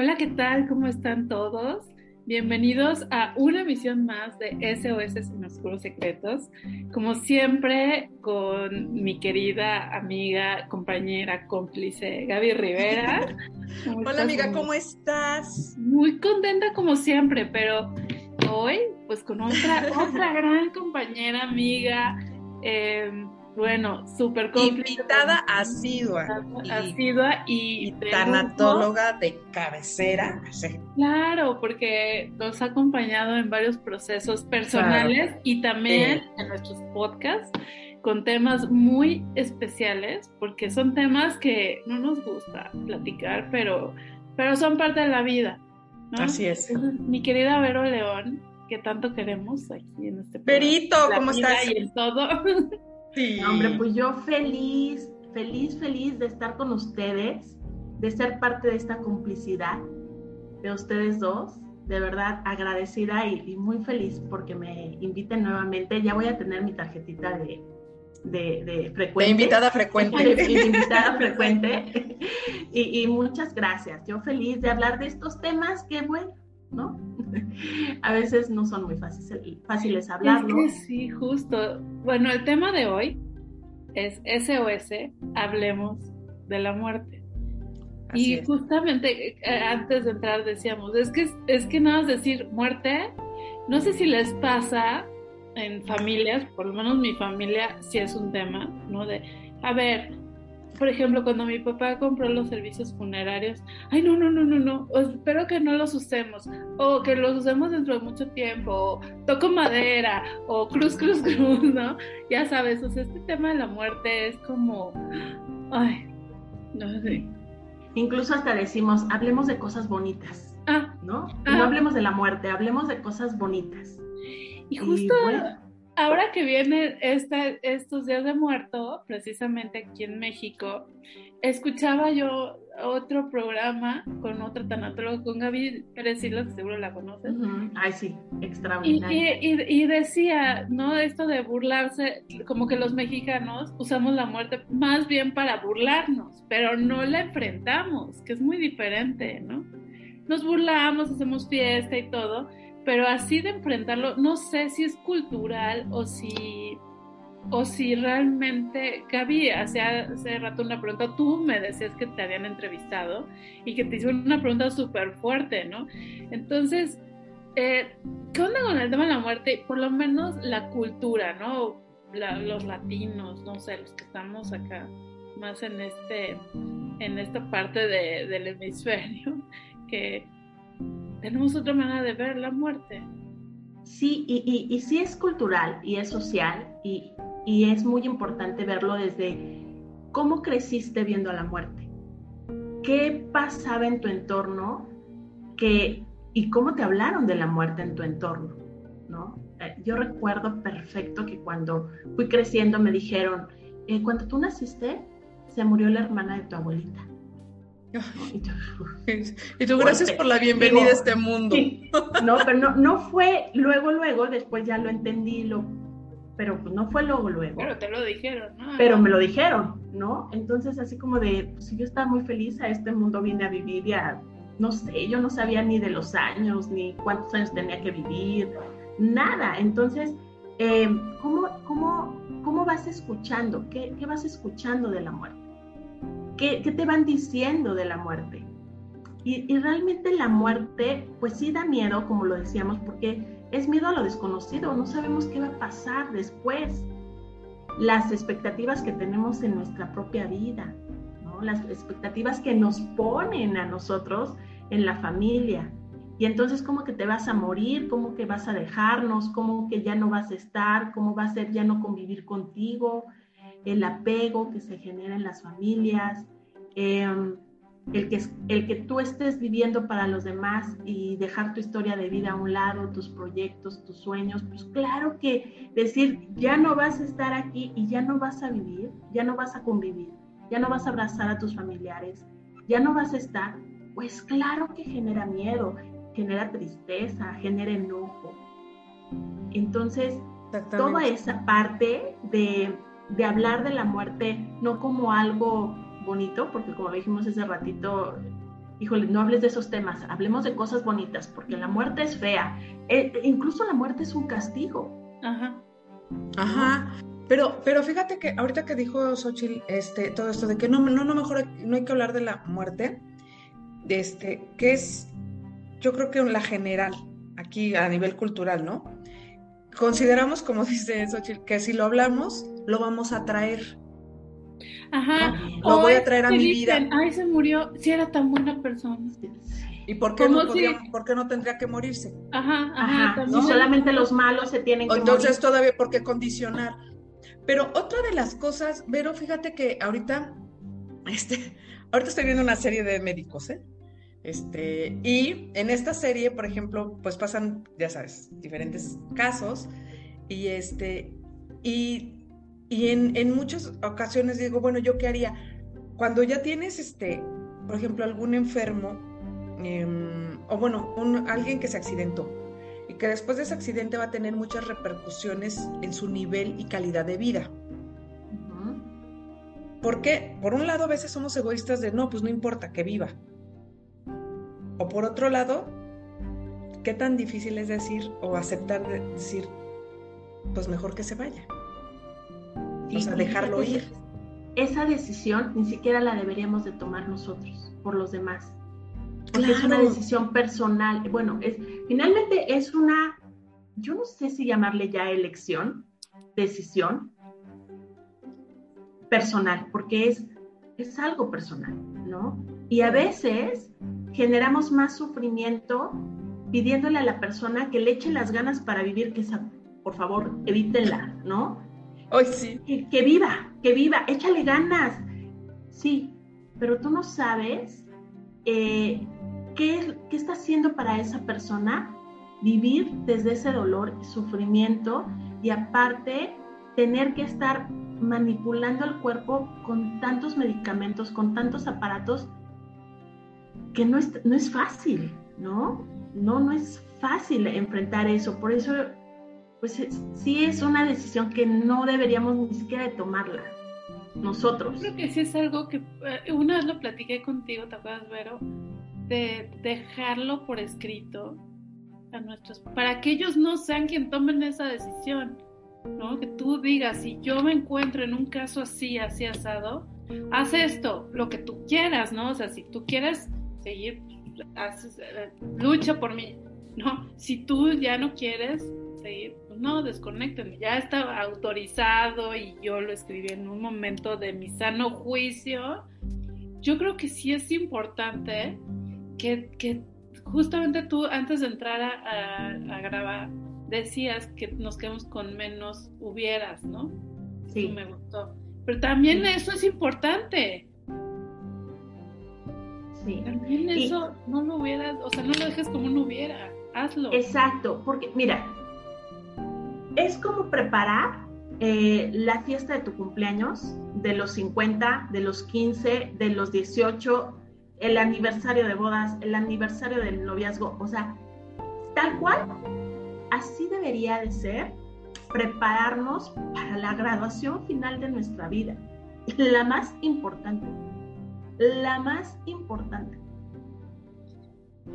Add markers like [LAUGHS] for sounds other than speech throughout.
Hola, ¿qué tal? ¿Cómo están todos? Bienvenidos a una emisión más de SOS Sin Oscuros Secretos. Como siempre, con mi querida amiga, compañera, cómplice Gaby Rivera. [LAUGHS] Hola amiga, ¿cómo estás? Muy contenta como siempre, pero hoy, pues con otra, [LAUGHS] otra gran compañera, amiga. Eh, bueno, súper Invitada asidua. Asidua y, y tanatóloga de cabecera. Claro, porque nos ha acompañado en varios procesos personales y también en nuestros podcasts con temas muy especiales, porque son temas que no nos gusta platicar, pero, pero son parte de la vida. Así es. mi querida Vero León, que tanto queremos aquí en este Verito, ¿cómo estás? Y en todo. [LAUGHS] Sí. Hombre, pues yo feliz, feliz, feliz de estar con ustedes, de ser parte de esta complicidad de ustedes dos. De verdad agradecida y, muy feliz porque me inviten nuevamente. Ya voy a tener mi tarjetita de, de, frecuente. De invitada frecuente. [LAUGHS] de invitada frecuente. [LAUGHS] y, y, muchas gracias. Yo feliz de hablar de estos temas que, bueno, ¿no? [LAUGHS] a veces no son muy fáciles, fáciles hablarlos. sí, justo. Bueno, el tema de hoy es SOS, hablemos de la muerte. y justamente eh, antes de entrar decíamos, es que, es que nada más decir muerte, no sé si les pasa en familias, por lo menos mi familia sí es un tema, ¿no? De, a ver, por ejemplo, cuando mi papá compró los servicios funerarios, ay, no, no, no, no, no, espero que no los usemos, o que los usemos dentro de mucho tiempo, o toco madera, o cruz, cruz, [LAUGHS] cruz, ¿no? Ya sabes, o sea, este tema de la muerte es como, ay, no sé. Incluso hasta decimos, hablemos de cosas bonitas, ah, ¿no? Ah. No hablemos de la muerte, hablemos de cosas bonitas. Y justo ahora que vienen estos días de muerto, precisamente aquí en México, escuchaba yo otro programa con otro tanatólogo, con Gaby Pérez que seguro la conoces. Ay, sí, extraordinario. Y, decía, ¿no? Esto de burlarse, como que los mexicanos usamos la muerte más bien para burlarnos, pero no la enfrentamos, que es muy diferente, ¿no? Nos burlamos, hacemos fiesta y todo, pero así de enfrentarlo, no sé si es cultural o si, o si realmente, Gaby, hace, hace rato una pregunta, tú me decías que te habían entrevistado y que te hicieron una pregunta súper fuerte, ¿no? Entonces, eh, ¿qué onda con el tema de la muerte? Por lo menos la cultura, ¿no? los latinos, no sé, los que estamos acá más en este en esta parte del hemisferio que tenemos otra manera de ver la muerte. Sí, y, y, sí es cultural y es social y, y, es muy importante verlo desde cómo creciste viendo a la muerte. ¿Qué pasaba en tu entorno que, y cómo te hablaron de la muerte en tu entorno? ¿no? Eh, yo recuerdo perfecto que cuando fui creciendo me dijeron, eh, cuando tú naciste, se murió la hermana de tu abuelita. Y tú, gracias por la bienvenida a este mundo. No, pero no, no fue luego, luego, después ya lo entendí, lo, pero pues no fue luego, luego. Pero te lo dijeron, ¿no? Pero me lo dijeron, ¿no? Entonces, así como de, pues yo estaba muy feliz, a este mundo vine a vivir ya, no sé, yo no sabía ni de los años, ni cuántos años tenía que vivir, nada. Entonces, eh, ¿cómo, cómo, ¿cómo vas escuchando? ¿Qué, ¿Qué vas escuchando de la muerte? ¿Qué, te van diciendo de la muerte? Y, realmente la muerte, pues sí da miedo, como lo decíamos, porque es miedo a lo desconocido, no sabemos qué va a pasar después. Las expectativas que tenemos en nuestra propia vida, las expectativas que nos ponen a nosotros en la familia. Y entonces, ¿cómo que te vas a morir? ¿Cómo que vas a dejarnos? ¿Cómo que ya no vas a estar? ¿Cómo va a ser ya no convivir contigo? El apego que se genera en las familias, em, el, que, el que tú estés viviendo para los demás y dejar tu historia de vida a un lado, tus proyectos, tus sueños, pues claro que decir, ya no vas a estar aquí y ya no vas a vivir, ya no vas a convivir, ya no vas a abrazar a tus familiares, ya no vas a estar, pues claro que genera miedo, genera tristeza, genera enojo. Entonces, toda esa parte de de hablar de la muerte no como algo bonito, porque como dijimos hace ratito, híjole, no hables de esos temas, hablemos de cosas bonitas, porque la muerte es fea. E, incluso la muerte es un castigo. Ajá. Ajá. Pero, pero fíjate que ahorita que dijo Xochitl este, todo esto de que no, no, no, mejor no hay que hablar de la muerte, este, que es, yo creo que la general, aquí a nivel cultural, ¿no? Consideramos, como [LAUGHS] dice Xochitl, que si lo hablamos, lo vamos a traer. Ajá. Lo voy a traer a mi vida. Ay, se murió, si era tan buena persona. ¿Y por qué, no por qué no tendría que morirse? Ajá, ajá. No solamente los malos se tienen que Entonces todavía, ¿por qué condicionar? Pero otra de las cosas, Vero, fíjate que ahorita, este, [LAUGHS] ahorita estoy viendo una serie de médicos, ¿eh? Este, y en esta serie, por ejemplo, pues pasan, ya sabes, diferentes casos y este, y, y en, en, muchas ocasiones digo, bueno, ¿yo qué haría? Cuando ya tienes, este, por ejemplo, algún enfermo, em, o bueno, un, alguien que se accidentó y que después de ese accidente va a tener muchas repercusiones en su nivel y calidad de vida. Porque, por un lado, a veces somos egoístas de, no, pues no importa, que viva o por otro lado, ¿qué tan difícil es decir o aceptar decir, pues mejor que se vaya? O sea, dejarlo ir. Esa decisión ni siquiera la deberíamos de tomar nosotros, por los demás. Porque es una decisión personal. Bueno, es, finalmente es una, yo no sé si llamarle ya elección, decisión personal, porque es, es algo personal, ¿no? Y a veces generamos más sufrimiento pidiéndole a la persona que le eche las ganas para vivir, que esa, por favor, evítenla, ¿no? Hoy sí. Que, viva, que viva, échale ganas. Sí, pero tú no sabes eh, qué, qué está haciendo para esa persona vivir desde ese dolor sufrimiento y aparte tener que estar manipulando el cuerpo con tantos medicamentos, con tantos aparatos que no es, no es fácil, ¿no? No, no es fácil enfrentar eso. Por eso, pues sí es una decisión que no deberíamos ni siquiera de tomarla nosotros. creo que sí es algo que eh, una vez lo platiqué contigo, ¿te acuerdas, Vero? De dejarlo por escrito a nuestros, para que ellos no sean quien tomen esa decisión, ¿no? Que tú digas, si yo me encuentro en un caso así, así asado, haz esto, lo que tú quieras, ¿no? O sea, si tú quieres seguir, eh, lucha por mí, ¿no? Si tú ya no quieres seguir, pues no, desconecten, ya está autorizado y yo lo escribí en un momento de mi sano juicio. Yo creo que sí es importante que, justamente tú antes de entrar a, grabar decías que nos quedamos con menos hubieras, ¿no? Sí. me gustó. Pero también eso es importante. Sí. También eso no lo hubieras, o sea, no lo dejes como no hubiera, hazlo. Exacto, porque mira, es como preparar eh, la fiesta de tu cumpleaños, de los 50, de los 15, de los 18, el aniversario de bodas, el aniversario del noviazgo, o sea, tal cual, así debería de ser prepararnos para la graduación final de nuestra vida, la más importante la más importante.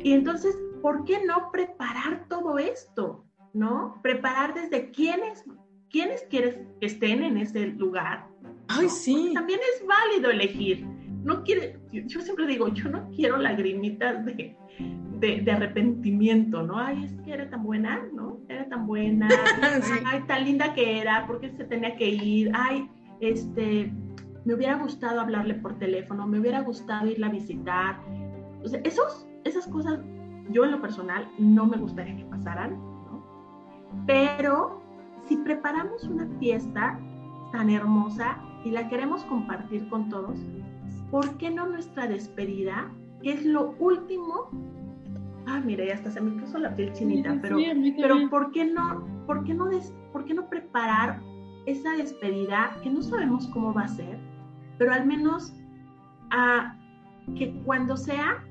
Y entonces, ¿por qué no preparar todo esto? ¿No? Preparar desde quiénes, quiénes quieres que estén en ese lugar. Ay, sí. también es válido elegir. No quiere, yo siempre digo, yo no quiero lagrimitas de, de, arrepentimiento, ¿no? Ay, es que era tan buena, ¿no? Era tan buena. [LAUGHS] Ay, tan linda que era, porque se tenía que ir. Ay, este, me hubiera gustado hablarle por teléfono, me hubiera gustado irla a visitar. O sea, esos, esas cosas, yo en lo personal, no me gustaría que pasaran. Pero si preparamos una fiesta tan hermosa y la queremos compartir con todos, ¿por qué no nuestra despedida, que es lo último? Ah, mira, ya hasta se me puso la piel chinita, pero, pero ¿por qué no, por qué no, por qué no preparar esa despedida que no sabemos cómo va a ser? pero al menos a que cuando sea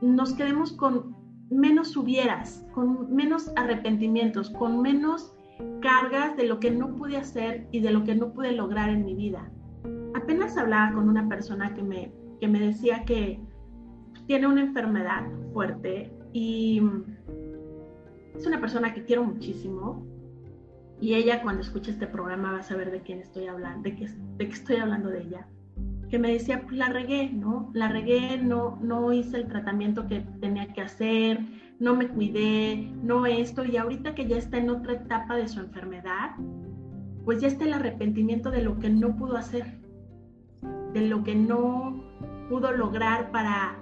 nos quedemos con menos hubieras, con menos arrepentimientos, con menos cargas de lo que no pude hacer y de lo que no pude lograr en mi vida. Apenas hablaba con una persona que me, que me decía que tiene una enfermedad fuerte y es una persona que quiero muchísimo. Y ella cuando escuche este programa va a saber de quién estoy hablando, de qué, de qué estoy hablando de ella. Que me decía, pues la regué, ¿no? La regué, no, no hice el tratamiento que tenía que hacer, no me cuidé, no esto. Y ahorita que ya está en otra etapa de su enfermedad, pues ya está el arrepentimiento de lo que no pudo hacer, de lo que no pudo lograr para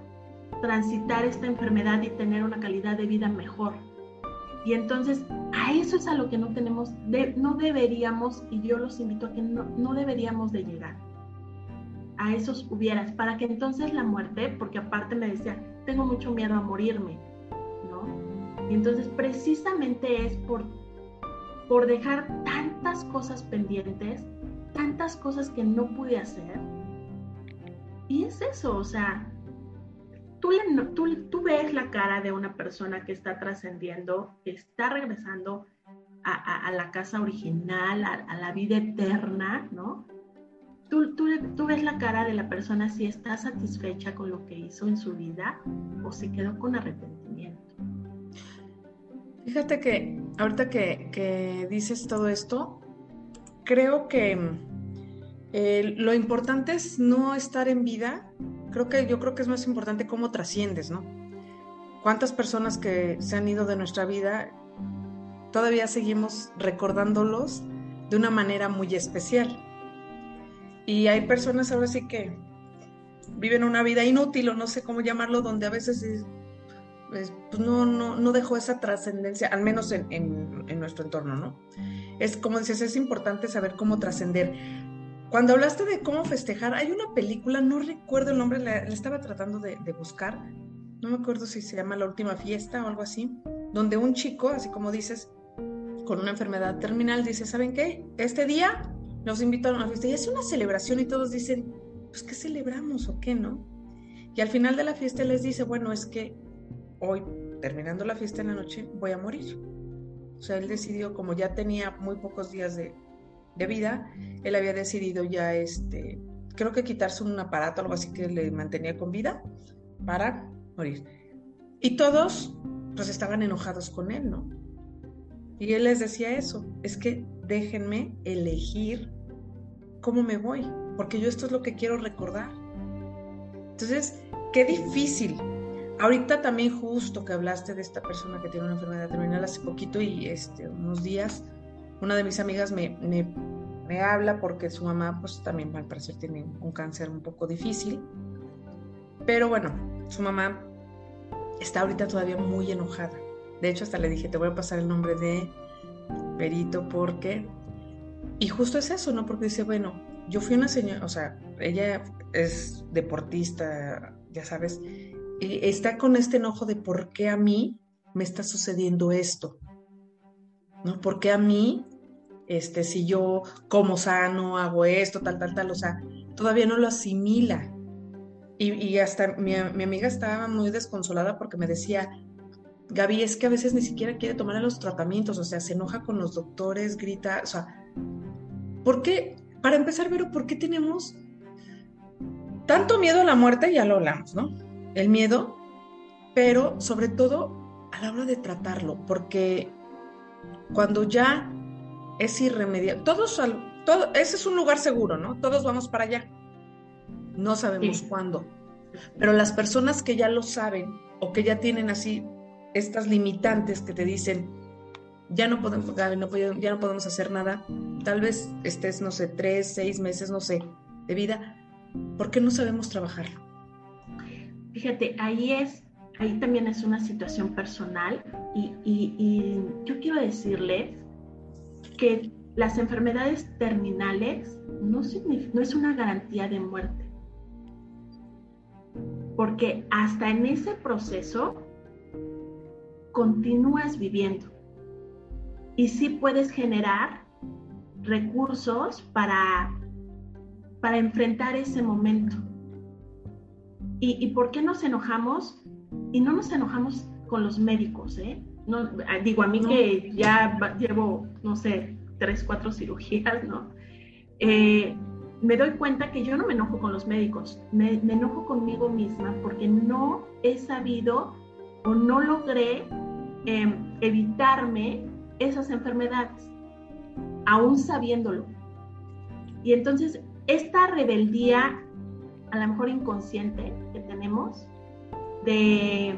transitar esta enfermedad y tener una calidad de vida mejor. Y entonces a eso es a lo que no tenemos, no deberíamos, y yo los invito a que no, no deberíamos de llegar a esos hubieras, para que entonces la muerte, porque aparte me decía, tengo mucho miedo a morirme, ¿no? Y entonces precisamente es por, por dejar tantas cosas pendientes, tantas cosas que no pude hacer, y es eso, o sea, tú, tú, ves la cara de una persona que está trascendiendo, que está regresando a, la casa original, a, la vida eterna, ¿no? Tú, ves la cara de la persona si está satisfecha con lo que hizo en su vida o si quedó con arrepentimiento. Fíjate que ahorita que, que dices todo esto, creo que eh, lo importante es no estar en vida. Creo que yo creo que es más importante cómo trasciendes, ¿no? ¿Cuántas personas que se han ido de nuestra vida todavía seguimos recordándolos de una manera muy especial? Y hay personas ahora sí que viven una vida inútil o no sé cómo llamarlo, donde a veces pues no, no, no dejó esa trascendencia, al menos en, en, nuestro entorno, ¿no? Es como dices, es importante saber cómo trascender. Cuando hablaste de cómo festejar, hay una película, no recuerdo el nombre, la, estaba tratando de, buscar, no me acuerdo si se llama La Última Fiesta o algo así, donde un chico, así como dices, con una enfermedad terminal, dice, ¿saben qué? Este día nos invitaron a una fiesta y es una celebración y todos dicen, pues ¿qué celebramos o qué, no? Y al final de la fiesta les dice, bueno, es que hoy, terminando la fiesta en la noche, voy a morir. O sea, él decidió, como ya tenía muy pocos días de, de vida, él había decidido ya, este, creo que quitarse un aparato, algo así que le mantenía con vida, para morir. Y todos, pues estaban enojados con él, ¿no? Y él les decía eso, es que déjenme elegir cómo me voy, porque yo esto es lo que quiero recordar. Entonces, qué difícil. Ahorita también justo que hablaste de esta persona que tiene una enfermedad terminal hace poquito y este, unos días, una de mis amigas me, me, habla porque su mamá pues también al parecer tiene un cáncer un poco difícil. Pero bueno, su mamá está ahorita todavía muy enojada. De hecho, hasta le dije, te voy a pasar el nombre de Perito porque... Y justo es eso, ¿no? Porque dice, bueno, yo fui una señora, o sea, ella es deportista, ya sabes, y está con este enojo de por qué a mí me está sucediendo esto, ¿no? ¿Por qué a mí este, si yo como sano, hago esto, tal, tal, tal, o sea, todavía no lo asimila. Y, hasta mi, amiga estaba muy desconsolada porque me decía, Gaby, es que a veces ni siquiera quiere tomar los tratamientos, o sea, se enoja con los doctores, grita, o sea, ¿por qué? Para empezar, pero ¿por qué tenemos tanto miedo a la muerte? Ya lo hablamos, ¿no? El miedo, pero sobre todo a la hora de tratarlo, porque cuando ya es irremediable. Todos, todo, ese es un lugar seguro, ¿no? Todos vamos para allá. No sabemos cuándo. Pero las personas que ya lo saben o que ya tienen así estas limitantes que te dicen, ya no podemos, no ya no podemos hacer nada, tal vez estés, no sé, tres, seis meses, no sé, de vida, ¿por qué no sabemos trabajarlo? Fíjate, ahí es, ahí también es una situación personal y, y yo quiero decirles que las enfermedades terminales no, no es una garantía de muerte. Porque hasta en ese proceso continúas viviendo. Y sí puedes generar recursos para, para enfrentar ese momento. ¿Y, ¿Y por qué nos enojamos? Y no nos enojamos con los médicos, ¿eh? no, ah, digo, a mí que ya llevo, no sé, tres, cuatro cirugías, ¿no? Eh, me doy cuenta que yo no me enojo con los médicos, me, enojo conmigo misma porque no he sabido o no logré em, evitarme esas enfermedades, aún sabiéndolo. Y entonces esta rebeldía, a lo mejor inconsciente que tenemos, de,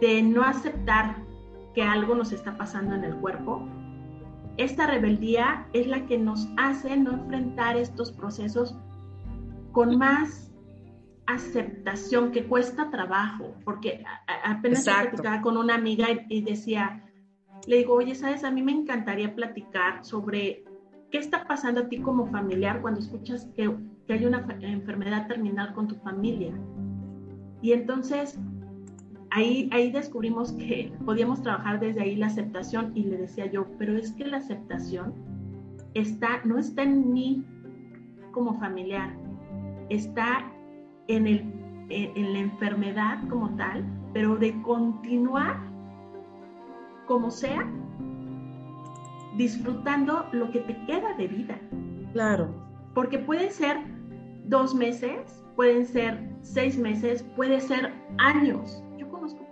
de no aceptar que algo nos está pasando en el cuerpo, esta rebeldía es la que nos hace no enfrentar estos procesos con más aceptación que cuesta trabajo, porque apenas platicaba con una amiga y, decía, le digo, oye, sabes, a mí me encantaría platicar sobre qué está pasando a ti como familiar cuando escuchas que, que hay una enfermedad terminal con tu familia. Y entonces ahí, ahí descubrimos que podíamos trabajar desde ahí la aceptación y le decía yo, pero es que la aceptación está, no está en mí como familiar, está en, el, en, la enfermedad como tal, pero de continuar como sea, disfrutando lo que te queda de vida. Claro. Porque puede ser dos meses, pueden ser seis meses, puede ser años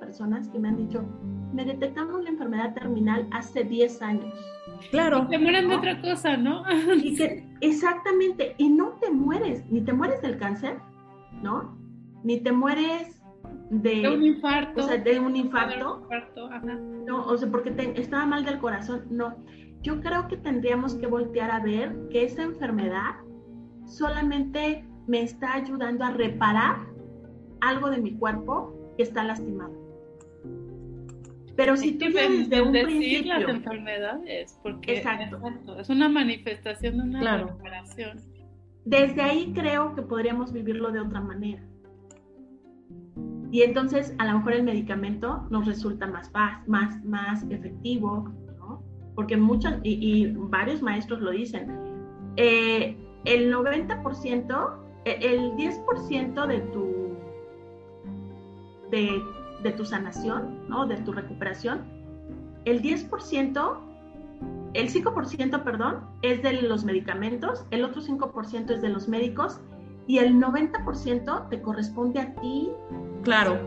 personas que me han dicho, me detectaron la enfermedad terminal hace 10 años. Claro. Y te mueren de otra cosa, ¿no? Y que, exactamente, y no te mueres, ni te mueres del cáncer, ¿no? Ni te mueres de, un infarto. O sea, de un infarto. No, o sea, porque estaba mal del corazón. No, yo creo que tendríamos que voltear a ver que esa enfermedad solamente me está ayudando a reparar algo de mi cuerpo que está lastimado. Pero si tú desde un principio... las enfermedades, porque Exacto. Es, una manifestación de una recuperación. Desde ahí creo que podríamos vivirlo de otra manera. Y entonces a lo mejor el medicamento nos resulta más, más, más efectivo, ¿no? Porque muchos, y, varios maestros lo dicen, eh, el 90%, e, el 10% de tu, de de tu sanación, ¿no? De tu recuperación, el 10%, el 5%, perdón, es de los medicamentos, el otro 5% es de los médicos y el 90% te corresponde a ti. Claro.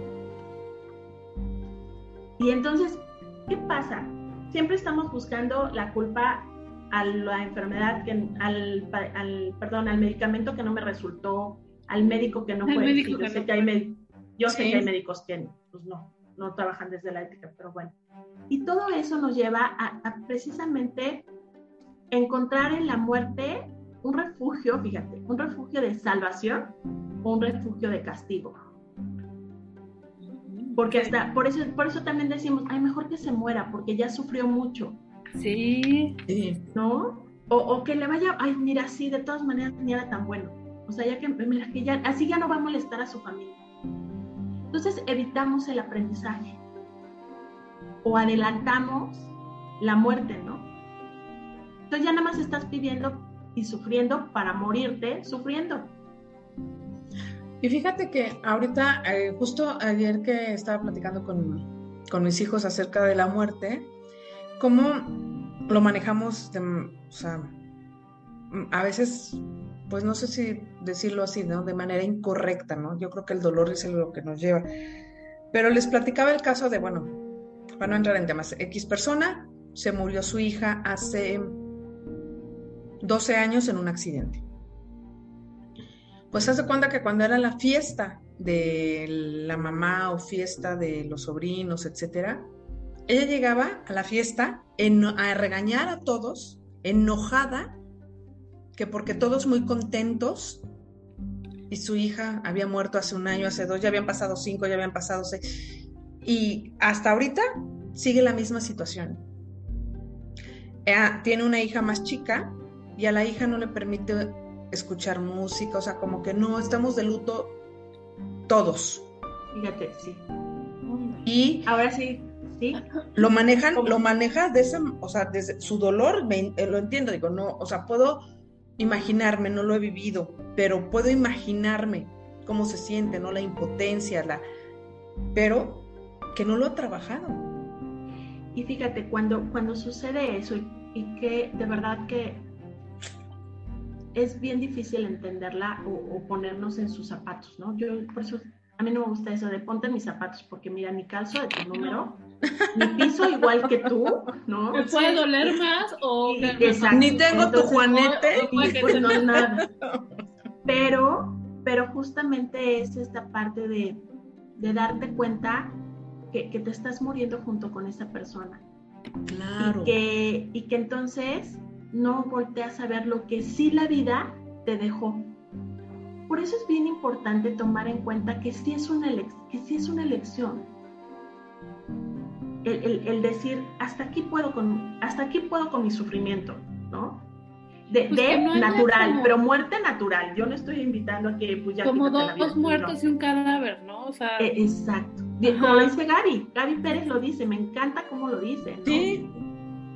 Y entonces, ¿qué pasa? Siempre estamos buscando la culpa a la enfermedad, que, al, al, perdón, al medicamento que no me resultó, al médico que no fue. yo sé que hay, yo sé que hay médicos que pues no, no trabajan desde la ética, pero bueno. Y todo eso nos lleva a, precisamente encontrar en la muerte un refugio, fíjate, un refugio de salvación o un refugio de castigo. Porque hasta, por eso, por eso también decimos, ay, mejor que se muera, porque ya sufrió mucho. Sí. ¿No? O, o, que le vaya, ay, mira, sí, de todas maneras ni era tan bueno. O sea, ya que, mira, que ya, así ya no va a molestar a su familia. Entonces evitamos el aprendizaje o adelantamos la muerte, ¿no? Entonces ya nada más estás viviendo y sufriendo para morirte sufriendo. Y fíjate que ahorita, eh, justo ayer que estaba platicando con, con, mis hijos acerca de la muerte, cómo lo manejamos, o sea, a veces pues no sé si decirlo así, ¿no? De manera incorrecta, ¿no? Yo creo que el dolor es lo que nos lleva. Pero les platicaba el caso de, bueno, para no entrar en temas, X persona, se murió su hija hace 12 años en un accidente. Pues hace cuenta que cuando era la fiesta de la mamá o fiesta de los sobrinos, etcétera, ella llegaba a la fiesta a regañar a todos, enojada que porque todos muy contentos y su hija había muerto hace un año, hace dos, ya habían pasado cinco, ya habían pasado seis, y hasta ahorita sigue la misma situación. Eh, tiene una hija más chica y a la hija no le permite escuchar música, o sea, como que no, estamos de luto todos. Fíjate, sí. Y ahora sí, ¿sí? Lo manejan, lo maneja de o sea, desde su dolor, eh, lo entiendo, digo, no, o sea, puedo imaginarme, no lo he vivido, pero puedo imaginarme cómo se siente, ¿no? La impotencia, la... pero que no lo ha trabajado. Y fíjate, cuando, cuando sucede eso y, que de verdad que es bien difícil entenderla o, ponernos en sus zapatos, ¿no? Yo por eso a mí no me gusta eso de ponte mis zapatos, porque mira, ni calzo de tu número, ni piso igual que tú, ¿no? [LAUGHS] ¿Me puede doler más o ni tengo tu juanete, pues no nada. Pero, pero justamente es esta parte de, de darte cuenta que, que, te estás muriendo junto con esa persona. Claro. Y que, y que entonces no volteas a ver lo que sí la vida te dejó. Por eso es bien importante tomar en cuenta que sí es una, que sí es una elección. El, decir, hasta aquí, puedo con, hasta aquí puedo con mi sufrimiento, ¿no? De, pues natural, pero muerte natural. Yo no estoy invitando a que pues ya Como dos, muertos y un cadáver, ¿no? O sea... E, exacto. Como lo dice Gaby, Gaby Pérez lo dice, me encanta cómo lo dice. Sí,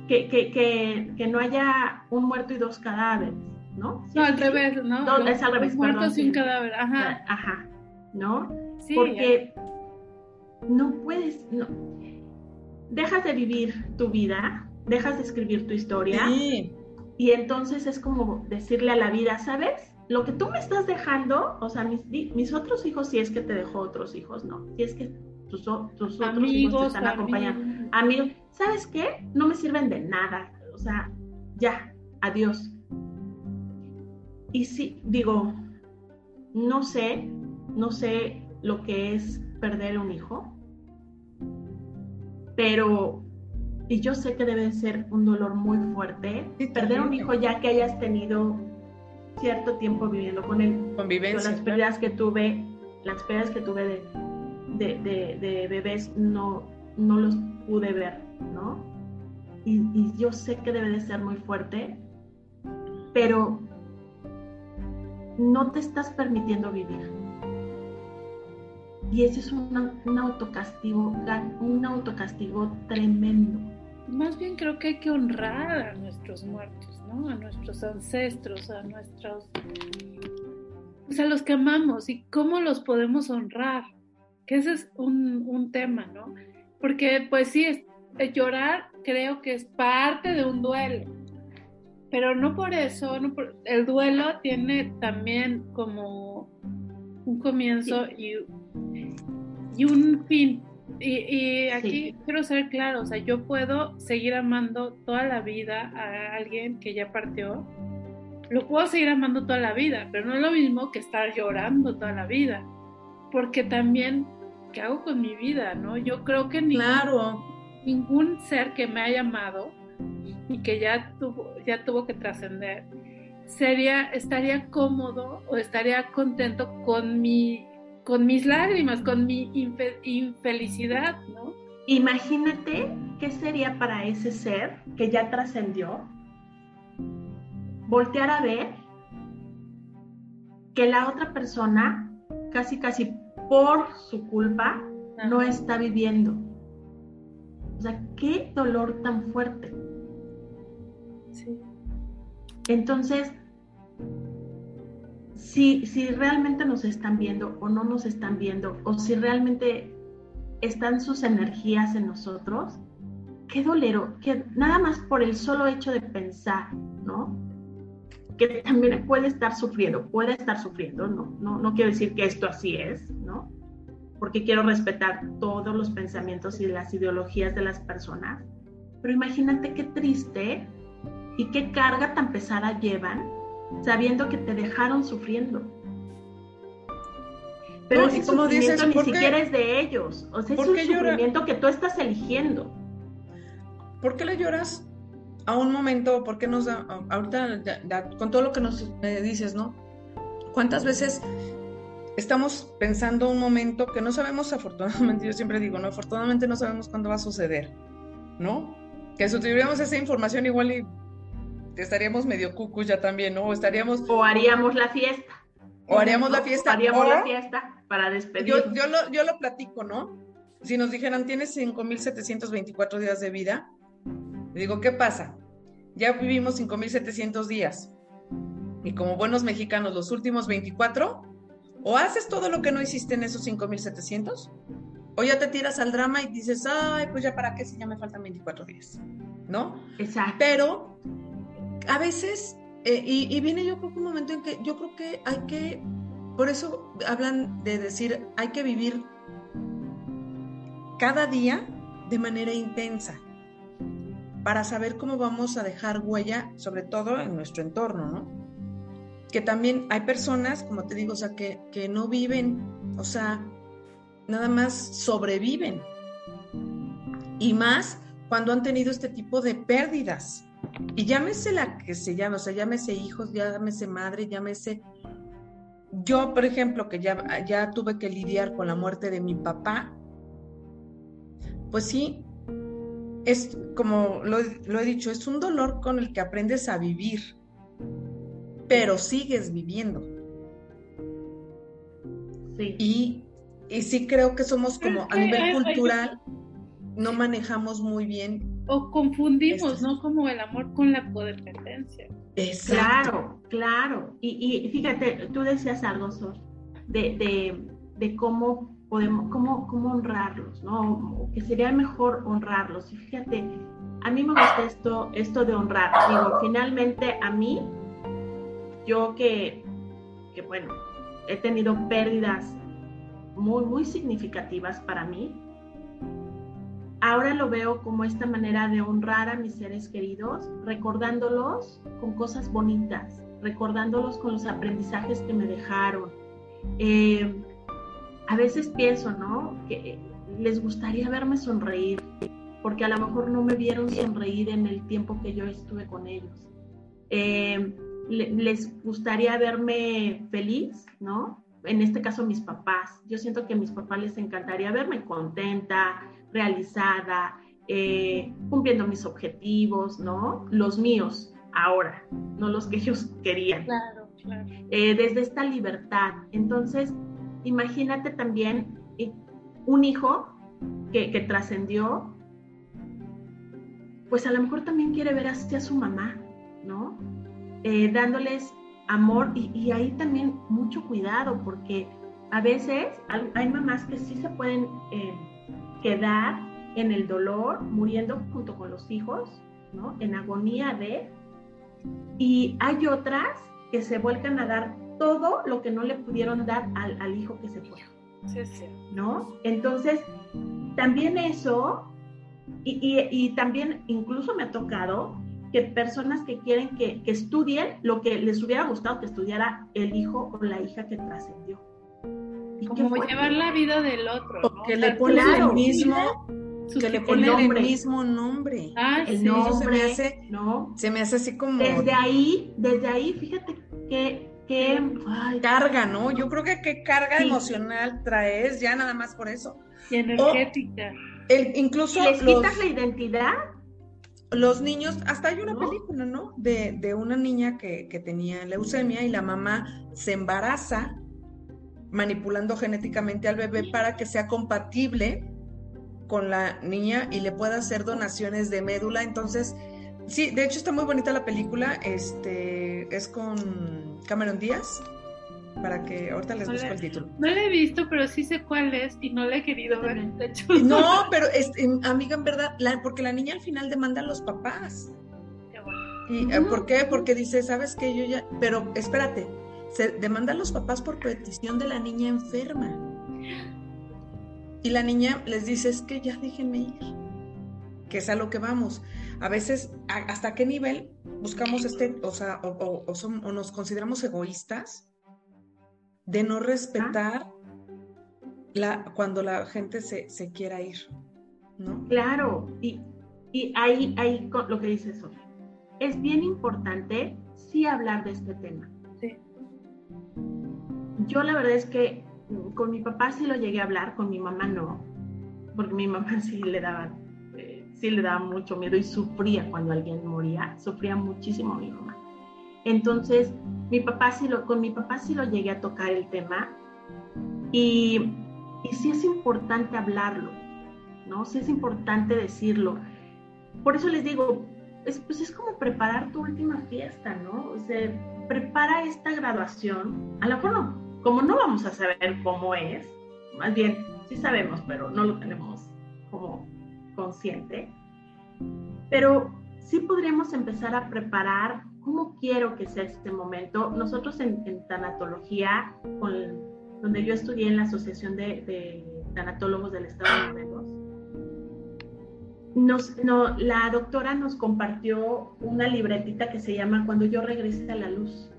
que, que, que, que, no haya un muerto y dos cadáveres, ¿no? no, al revés, ¿no? no es al revés, muertos y un cadáver, ajá. Ajá, ¿no? Sí, Porque no puedes, no. Dejas de vivir tu vida, dejas de escribir tu historia. Sí. Y entonces es como decirle a la vida, ¿sabes? Lo que tú me estás dejando, o sea, mis, mis otros hijos, si es que te dejó otros hijos, no. Si es que tus, tus otros hijos te están acompañando. Amigos, ¿sabes qué? No me sirven de nada. O sea, ya, adiós. Y sí, digo, no sé, no sé lo que es perder un hijo, pero, y yo sé que debe ser un dolor muy fuerte, perder un hijo ya que hayas tenido cierto tiempo viviendo con él. Convivencia. las pérdidas que tuve, las pérdidas que tuve de, de, de bebés no, no los pude ver, ¿no? Y, yo sé que debe de ser muy fuerte, pero no te estás permitiendo vivir. Y ese es un autocastigo, un autocastigo tremendo. Más bien creo que hay que honrar a nuestros muertos, ¿no? A nuestros ancestros, a nuestros... Pues a los que amamos y cómo los podemos honrar. Que ese es un, un tema, ¿no? porque pues sí, es, eh, llorar creo que es parte de un duelo, pero no por eso, el duelo tiene también como un comienzo y, y, un fin. Y, aquí quiero ser claro, o sea, yo puedo seguir amando toda la vida a alguien que ya partió, lo puedo seguir amando toda la vida, pero no es lo mismo que estar llorando toda la vida, porque también ¿qué hago con mi vida? ¿no? Yo creo que ningún, ningún ser que me haya amado y que ya tuvo, ya tuvo que trascender, sería, estaría cómodo o estaría contento con mi, con mis lágrimas, con mi infelicidad, ¿no? Imagínate qué sería para ese ser que ya trascendió voltear a ver que la otra persona casi casi por su culpa no está viviendo. O sea, qué dolor tan fuerte. Sí. Entonces, si, si realmente nos están viendo o no nos están viendo, o si realmente están sus energías en nosotros, qué dolero, que nada más por el solo hecho de pensar, ¿no? que también puede estar sufriendo, puede estar sufriendo, no, no, no quiero decir que esto así es, ¿no? Porque quiero respetar todos los pensamientos y las ideologías de las personas, pero imagínate qué triste y qué carga tan pesada llevan sabiendo que te dejaron sufriendo. Pero ese como sufrimiento ni siquiera es de ellos, o sea, es un sufrimiento que tú estás eligiendo. ¿Por qué le lloras? a un momento, porque nos da, ahorita con todo lo que nos dices, ¿no? ¿Cuántas veces estamos pensando un momento que no sabemos, afortunadamente, [LAUGHS] yo siempre digo, ¿no? Afortunadamente no sabemos cuándo va a suceder, ¿no? Que si tuviéramos esa información igual y estaríamos medio cucus ya también, ¿no? O estaríamos... O haríamos la fiesta. O haríamos la fiesta. O haríamos la fiesta para despedir. Yo, yo, lo, yo lo platico, ¿no? Si nos dijeran, tienes 5.724 días de vida, digo, ¿qué pasa? Ya vivimos 5.700 días. Y como buenos mexicanos, los últimos 24, o haces todo lo que no hiciste en esos 5.700, o ya te tiras al drama y dices, ay, pues ya para qué si ya me faltan 24 días, ¿no? Exacto. Pero a veces Eh, y, viene yo creo que un momento en que yo creo que hay que, por eso hablan de decir, hay que vivir cada día de manera intensa para saber cómo vamos a dejar huella, sobre todo en nuestro entorno, ¿no? Que también hay personas, como te digo, o sea, que, que no viven, o sea, nada más sobreviven. Y más cuando han tenido este tipo de pérdidas. Y llámese la que se llame, o sea, llámese hijos, llámese madre, llámese... Yo, por ejemplo, que ya, ya tuve que lidiar con la muerte de mi papá, pues sí, es como lo, he dicho, es un dolor con el que aprendes a vivir, pero sigues viviendo. Sí. Y, y sí creo que somos como a nivel cultural, no manejamos muy bien o confundimos, ¿no? Como el amor con la codependencia. Claro, claro. Y, y, fíjate, tú decías algo, Sor, de, de, cómo podemos, cómo, cómo honrarlos, ¿no? Que sería mejor honrarlos. Y fíjate, a mí me gusta esto, esto de honrar. Digo, finalmente a mí, yo que, que bueno, he tenido pérdidas muy, muy significativas para mí, ahora lo veo como esta manera de honrar a mis seres queridos, recordándolos con cosas bonitas, recordándolos con los aprendizajes que me dejaron. Eh, a veces pienso, ¿no? Que les gustaría verme sonreír, porque a lo mejor no me vieron sonreír en el tiempo que yo estuve con ellos. Eh, les gustaría verme feliz, ¿no? En este caso mis papás. Yo siento que a mis papás les encantaría verme contenta, realizada, eh, cumpliendo mis objetivos, ¿no? Los míos ahora, no los que ellos querían. Claro, claro. Eh, desde esta libertad. Entonces, imagínate también eh, un hijo que, que trascendió, pues a lo mejor también quiere ver así a su mamá, ¿no? dándoles amor y, y, ahí también mucho cuidado porque a veces hay mamás que sí se pueden quedar en el dolor, muriendo junto con los hijos, ¿no? En agonía de... Y hay otras que se vuelcan a dar todo lo que no le pudieron dar al, hijo que se fue. Sí, sí. ¿No? Entonces, también eso, y, también incluso me ha tocado que personas que quieren que, que, estudien lo que les hubiera gustado que estudiara el hijo o la hija que trascendió como llevar la vida del otro. que le ponen el mismo, que le ponen el, mismo nombre. Ah, el nombre, se me hace, ¿no? Se me hace así como. Desde ahí, desde ahí, fíjate que, que carga, ¿no? Yo creo que qué carga emocional traes ya nada más por eso. Y energética. el, incluso les quitas la identidad. Los niños, hasta hay una película, ¿no? De, de una niña que, que tenía leucemia y la mamá se embaraza manipulando genéticamente al bebé para que sea compatible con la niña y le pueda hacer donaciones de médula. Entonces, sí, de hecho está muy bonita la película. Este es con Cameron Díaz. Para que ahorita les busco el título. No la he visto, pero sí sé cuál es y no la he querido ver. De hecho. No, pero amiga, en verdad, porque la niña al final demanda a los papás. Qué bueno. ¿Y, eh, ¿Por qué? Porque dice, ¿sabes qué? Yo ya. Pero espérate, se demanda a los papás por petición de la niña enferma. Y la niña les dice, es que ya déjenme ir, que es a lo que vamos. A veces, ¿hasta qué nivel buscamos este, o sea, o, nos consideramos egoístas de no respetar la, cuando la gente se, quiera ir? ¿no? Claro, y, y ahí, ahí lo que dice Sofía, es bien importante sí hablar de este tema yo la verdad es que con mi papá sí lo llegué a hablar, con mi mamá no, porque mi mamá [LAUGHS] sí le daba, eh, sí le daba mucho miedo y sufría cuando alguien moría, sufría muchísimo mi mamá. Entonces, mi papá sí lo, con mi papá sí lo llegué a tocar el tema y, y sí es importante hablarlo, ¿no? Sí es importante decirlo. Por eso les digo, es, pues es como preparar tu última fiesta, ¿no? O sea, prepara esta graduación, a lo mejor no, como no vamos a saber cómo es, más bien sí sabemos, pero no lo tenemos como consciente, pero sí podríamos empezar a preparar ¿cómo quiero que sea este momento? Nosotros en, tanatología, donde yo estudié en la Asociación de, Tanatólogos del Estado de Morelos, la doctora nos compartió una libretita que se llama Cuando yo regrese a la luz.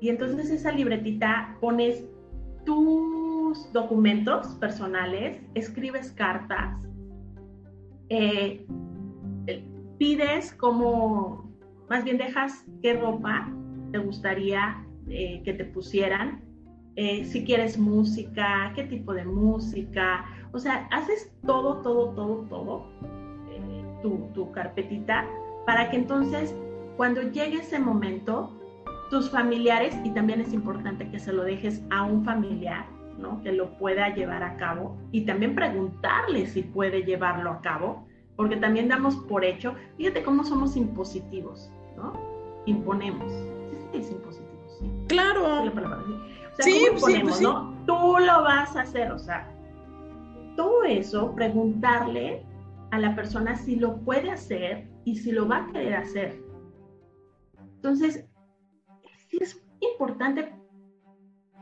Y entonces esa libretita pones tus documentos personales, escribes cartas, eh, pides como, más bien dejas qué ropa te gustaría eh, que te pusieran, eh, si quieres música, qué tipo de música, o sea, haces todo, todo, todo, todo, tu, tu carpetita, para que entonces cuando llegue ese momento, tus familiares, y también es importante que se lo dejes a un familiar, ¿no? Que lo pueda llevar a cabo y también preguntarle si puede llevarlo a cabo, porque también damos por hecho, fíjate cómo somos impositivos, ¿no? Imponemos. Sí, es impositivo, sí. Claro. O sea, sí, imponemos, sí, pues ¿no? Tú lo vas a hacer, o sea, todo eso, preguntarle a la persona si lo puede hacer y si lo va a querer hacer. Entonces, sí es importante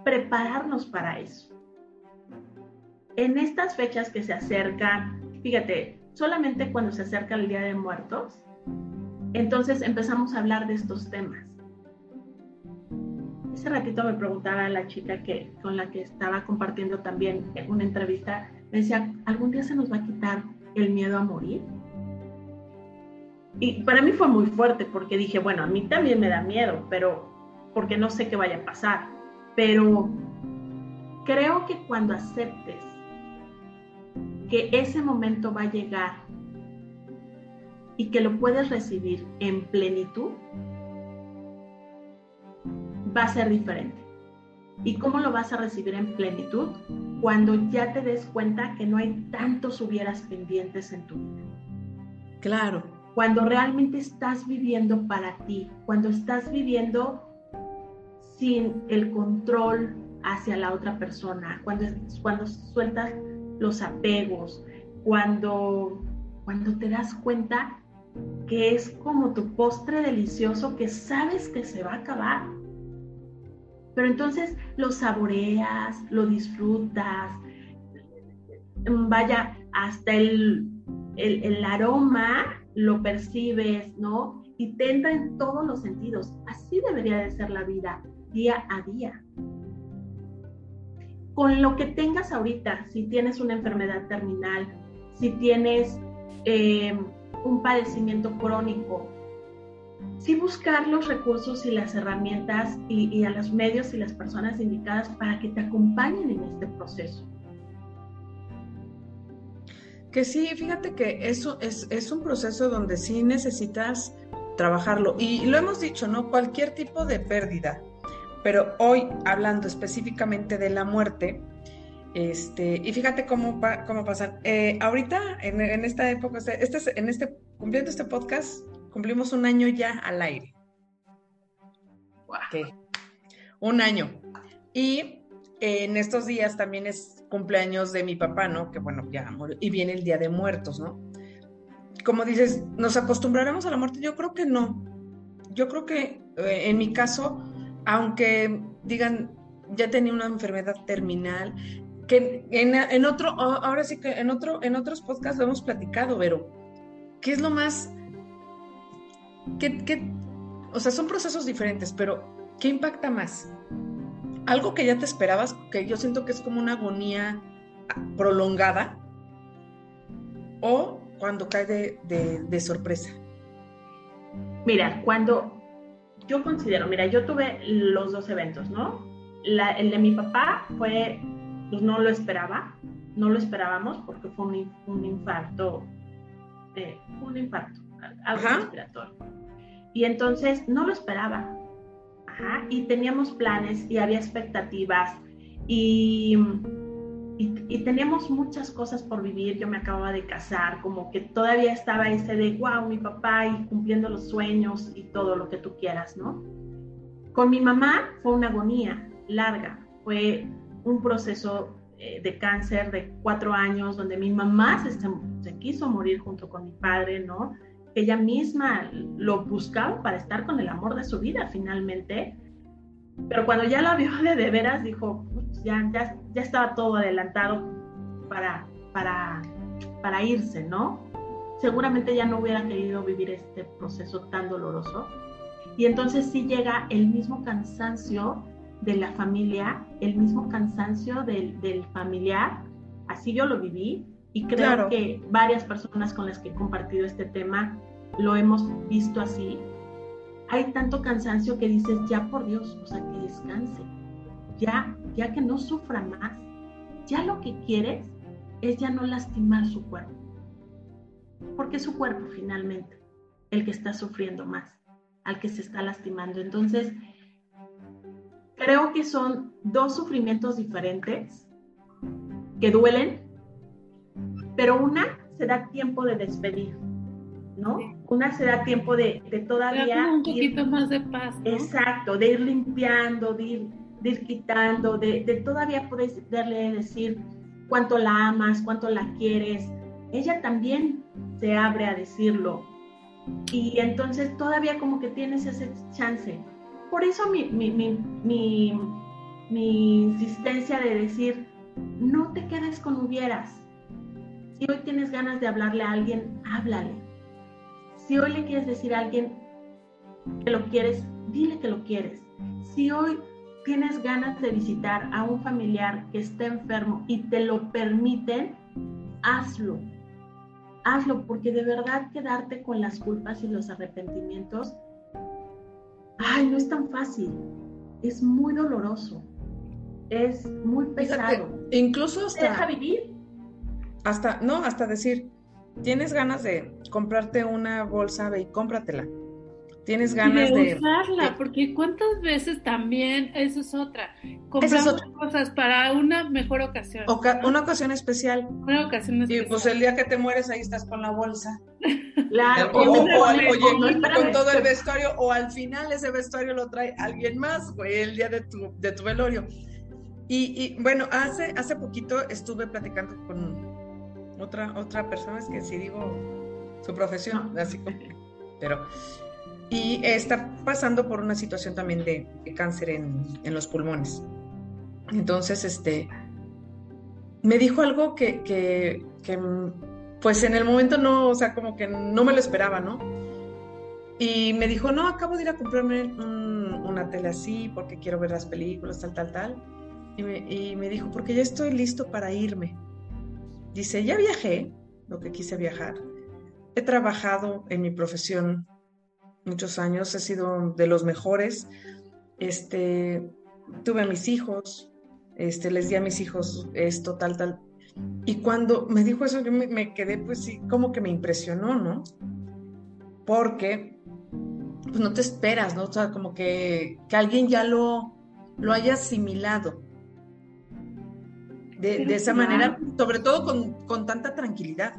prepararnos para eso. En estas fechas que se acercan, fíjate, solamente cuando se acerca el Día de Muertos, entonces empezamos a hablar de estos temas. Ese ratito me preguntaba la chica que, con la que estaba compartiendo también una entrevista, me decía, ¿algún día se nos va a quitar el miedo a morir? Y para mí fue muy fuerte porque dije, bueno, a mí también me da miedo, pero porque no sé qué vaya a pasar. Pero creo que cuando aceptes que ese momento va a llegar y que lo puedes recibir en plenitud, va a ser diferente. ¿Y cómo lo vas a recibir en plenitud? Cuando ya te des cuenta que no hay tantos hubieras pendientes en tu vida. Claro. Cuando realmente estás viviendo para ti, cuando estás viviendo sin el control hacia la otra persona, cuando, cuando sueltas los apegos, cuando, cuando te das cuenta que es como tu postre delicioso que sabes que se va a acabar. Pero entonces lo saboreas, lo disfrutas, vaya, hasta el, el, el aroma lo percibes, ¿no? Y te entra en todos los sentidos. Así debería de ser la vida día a día. Con lo que tengas ahorita, si tienes una enfermedad terminal, si tienes eh, un padecimiento crónico, sí buscar los recursos y las herramientas y, a los medios y las personas indicadas para que te acompañen en este proceso. Que sí, fíjate que eso es, es un proceso donde sí necesitas trabajarlo. Y lo hemos dicho, ¿no? Cualquier tipo de pérdida, pero hoy hablando específicamente de la muerte, este, y fíjate cómo, cómo pasan. Eh, ahorita, en, esta época, este, en este, cumpliendo este podcast, cumplimos un año ya al aire. Wow. Un año. Y en estos días también es cumpleaños de mi papá, ¿no? Que bueno, ya y viene el Día de Muertos, ¿no? Como dices, ¿nos acostumbraremos a la muerte? Yo creo que no. Yo creo que eh, en mi caso, aunque digan, ya tenía una enfermedad terminal, que en, otro, ahora sí que en otro, en otros podcasts lo hemos platicado, pero ¿qué es lo más, o sea, son procesos diferentes, pero ¿qué impacta más? Algo que ya te esperabas, que yo siento que es como una agonía prolongada, o cuando cae de sorpresa. Mira, cuando yo considero, mira, yo tuve los dos eventos, ¿no? La, el de mi papá fue, pues no lo esperaba, no lo esperábamos porque fue un, un infarto, eh, un infarto, algo respiratorio. Y entonces no lo esperaba. Ajá, y teníamos planes y había expectativas y y, teníamos muchas cosas por vivir. Yo me acababa de casar, como que todavía estaba ese de, wow, mi papá y cumpliendo los sueños y todo lo que tú quieras, ¿no? Con mi mamá fue una agonía larga, fue un proceso eh, de cáncer de cuatro años donde mi mamá se, se quiso morir junto con mi padre, ¿no? ella misma lo buscaba para estar con el amor de su vida finalmente. Pero cuando ya la vio de, de veras, dijo, ya, ya, ya estaba todo adelantado para, para, para irse, ¿no? Seguramente ya no hubiera querido vivir este proceso tan doloroso. Y entonces sí llega el mismo cansancio de la familia, el mismo cansancio del, del familiar. Así yo lo viví y creo que varias personas con las que he compartido este tema lo hemos visto así. Hay tanto cansancio que dices, ya por Dios, o sea, que descanse, ya, ya que no sufra más. Ya lo que quieres es ya no lastimar su cuerpo. Porque es su cuerpo finalmente el que está sufriendo más, al que se está lastimando. Entonces, creo que son dos sufrimientos diferentes que duelen, pero una se da tiempo de despedir, ¿no? Una se da tiempo de, todavía... un poquito más de paz. Exacto, de ir limpiando, de ir, quitando, de, de todavía poderle decir cuánto la amas, cuánto la quieres. Ella también se abre a decirlo. Y entonces todavía como que tienes ese chance por eso mi, mi, insistencia de decir, no te quedes con hubieras. Si hoy tienes ganas de hablarle a alguien, háblale. Si hoy le quieres decir a alguien que lo quieres, dile que lo quieres. Si hoy tienes ganas de visitar a un familiar que está enfermo y te lo permiten, hazlo. Hazlo porque de verdad quedarte con las culpas y los arrepentimientos ay, no es tan fácil, es muy doloroso, es muy pesado. incluso hasta... deja vivir? Hasta, no, hasta decir, tienes ganas de comprarte una bolsa, ve y cómpratela. Tienes ganas de, usarla, porque cuántas veces también, eso es otra, compramos cosas para una mejor ocasión. Una ocasión especial. Una ocasión especial. Y pues el día que te mueres ahí estás con la bolsa. [LAUGHS] Claro. O, oye, con todo el vestuario, o al final ese vestuario lo trae alguien más, güey, el día de tu, de tu velorio. Y, y, bueno, hace, hace poquito estuve platicando con otra, otra persona, es que si digo su profesión, así como, pero y está pasando por una situación también de, cáncer en, los pulmones. Entonces, este, me dijo algo que, pues en el momento no, o sea, como que no me lo esperaba, ¿no? Y me dijo, no, acabo de ir a comprarme una tele así porque quiero ver las películas, tal, tal, tal. Y me, y me dijo, porque ya estoy listo para irme. Dice, ya viajé, lo que quise viajar. He trabajado en mi profesión muchos años, he sido de los mejores. Este, tuve a mis hijos, este, les di a mis hijos esto, tal, tal. Y cuando me dijo eso, yo me, quedé, pues sí, como que me impresionó, ¿no? Porque, pues no te esperas, ¿no? O sea, como que, que alguien ya lo, lo haya asimilado. De, de esa manera, sobre todo con, con tanta tranquilidad.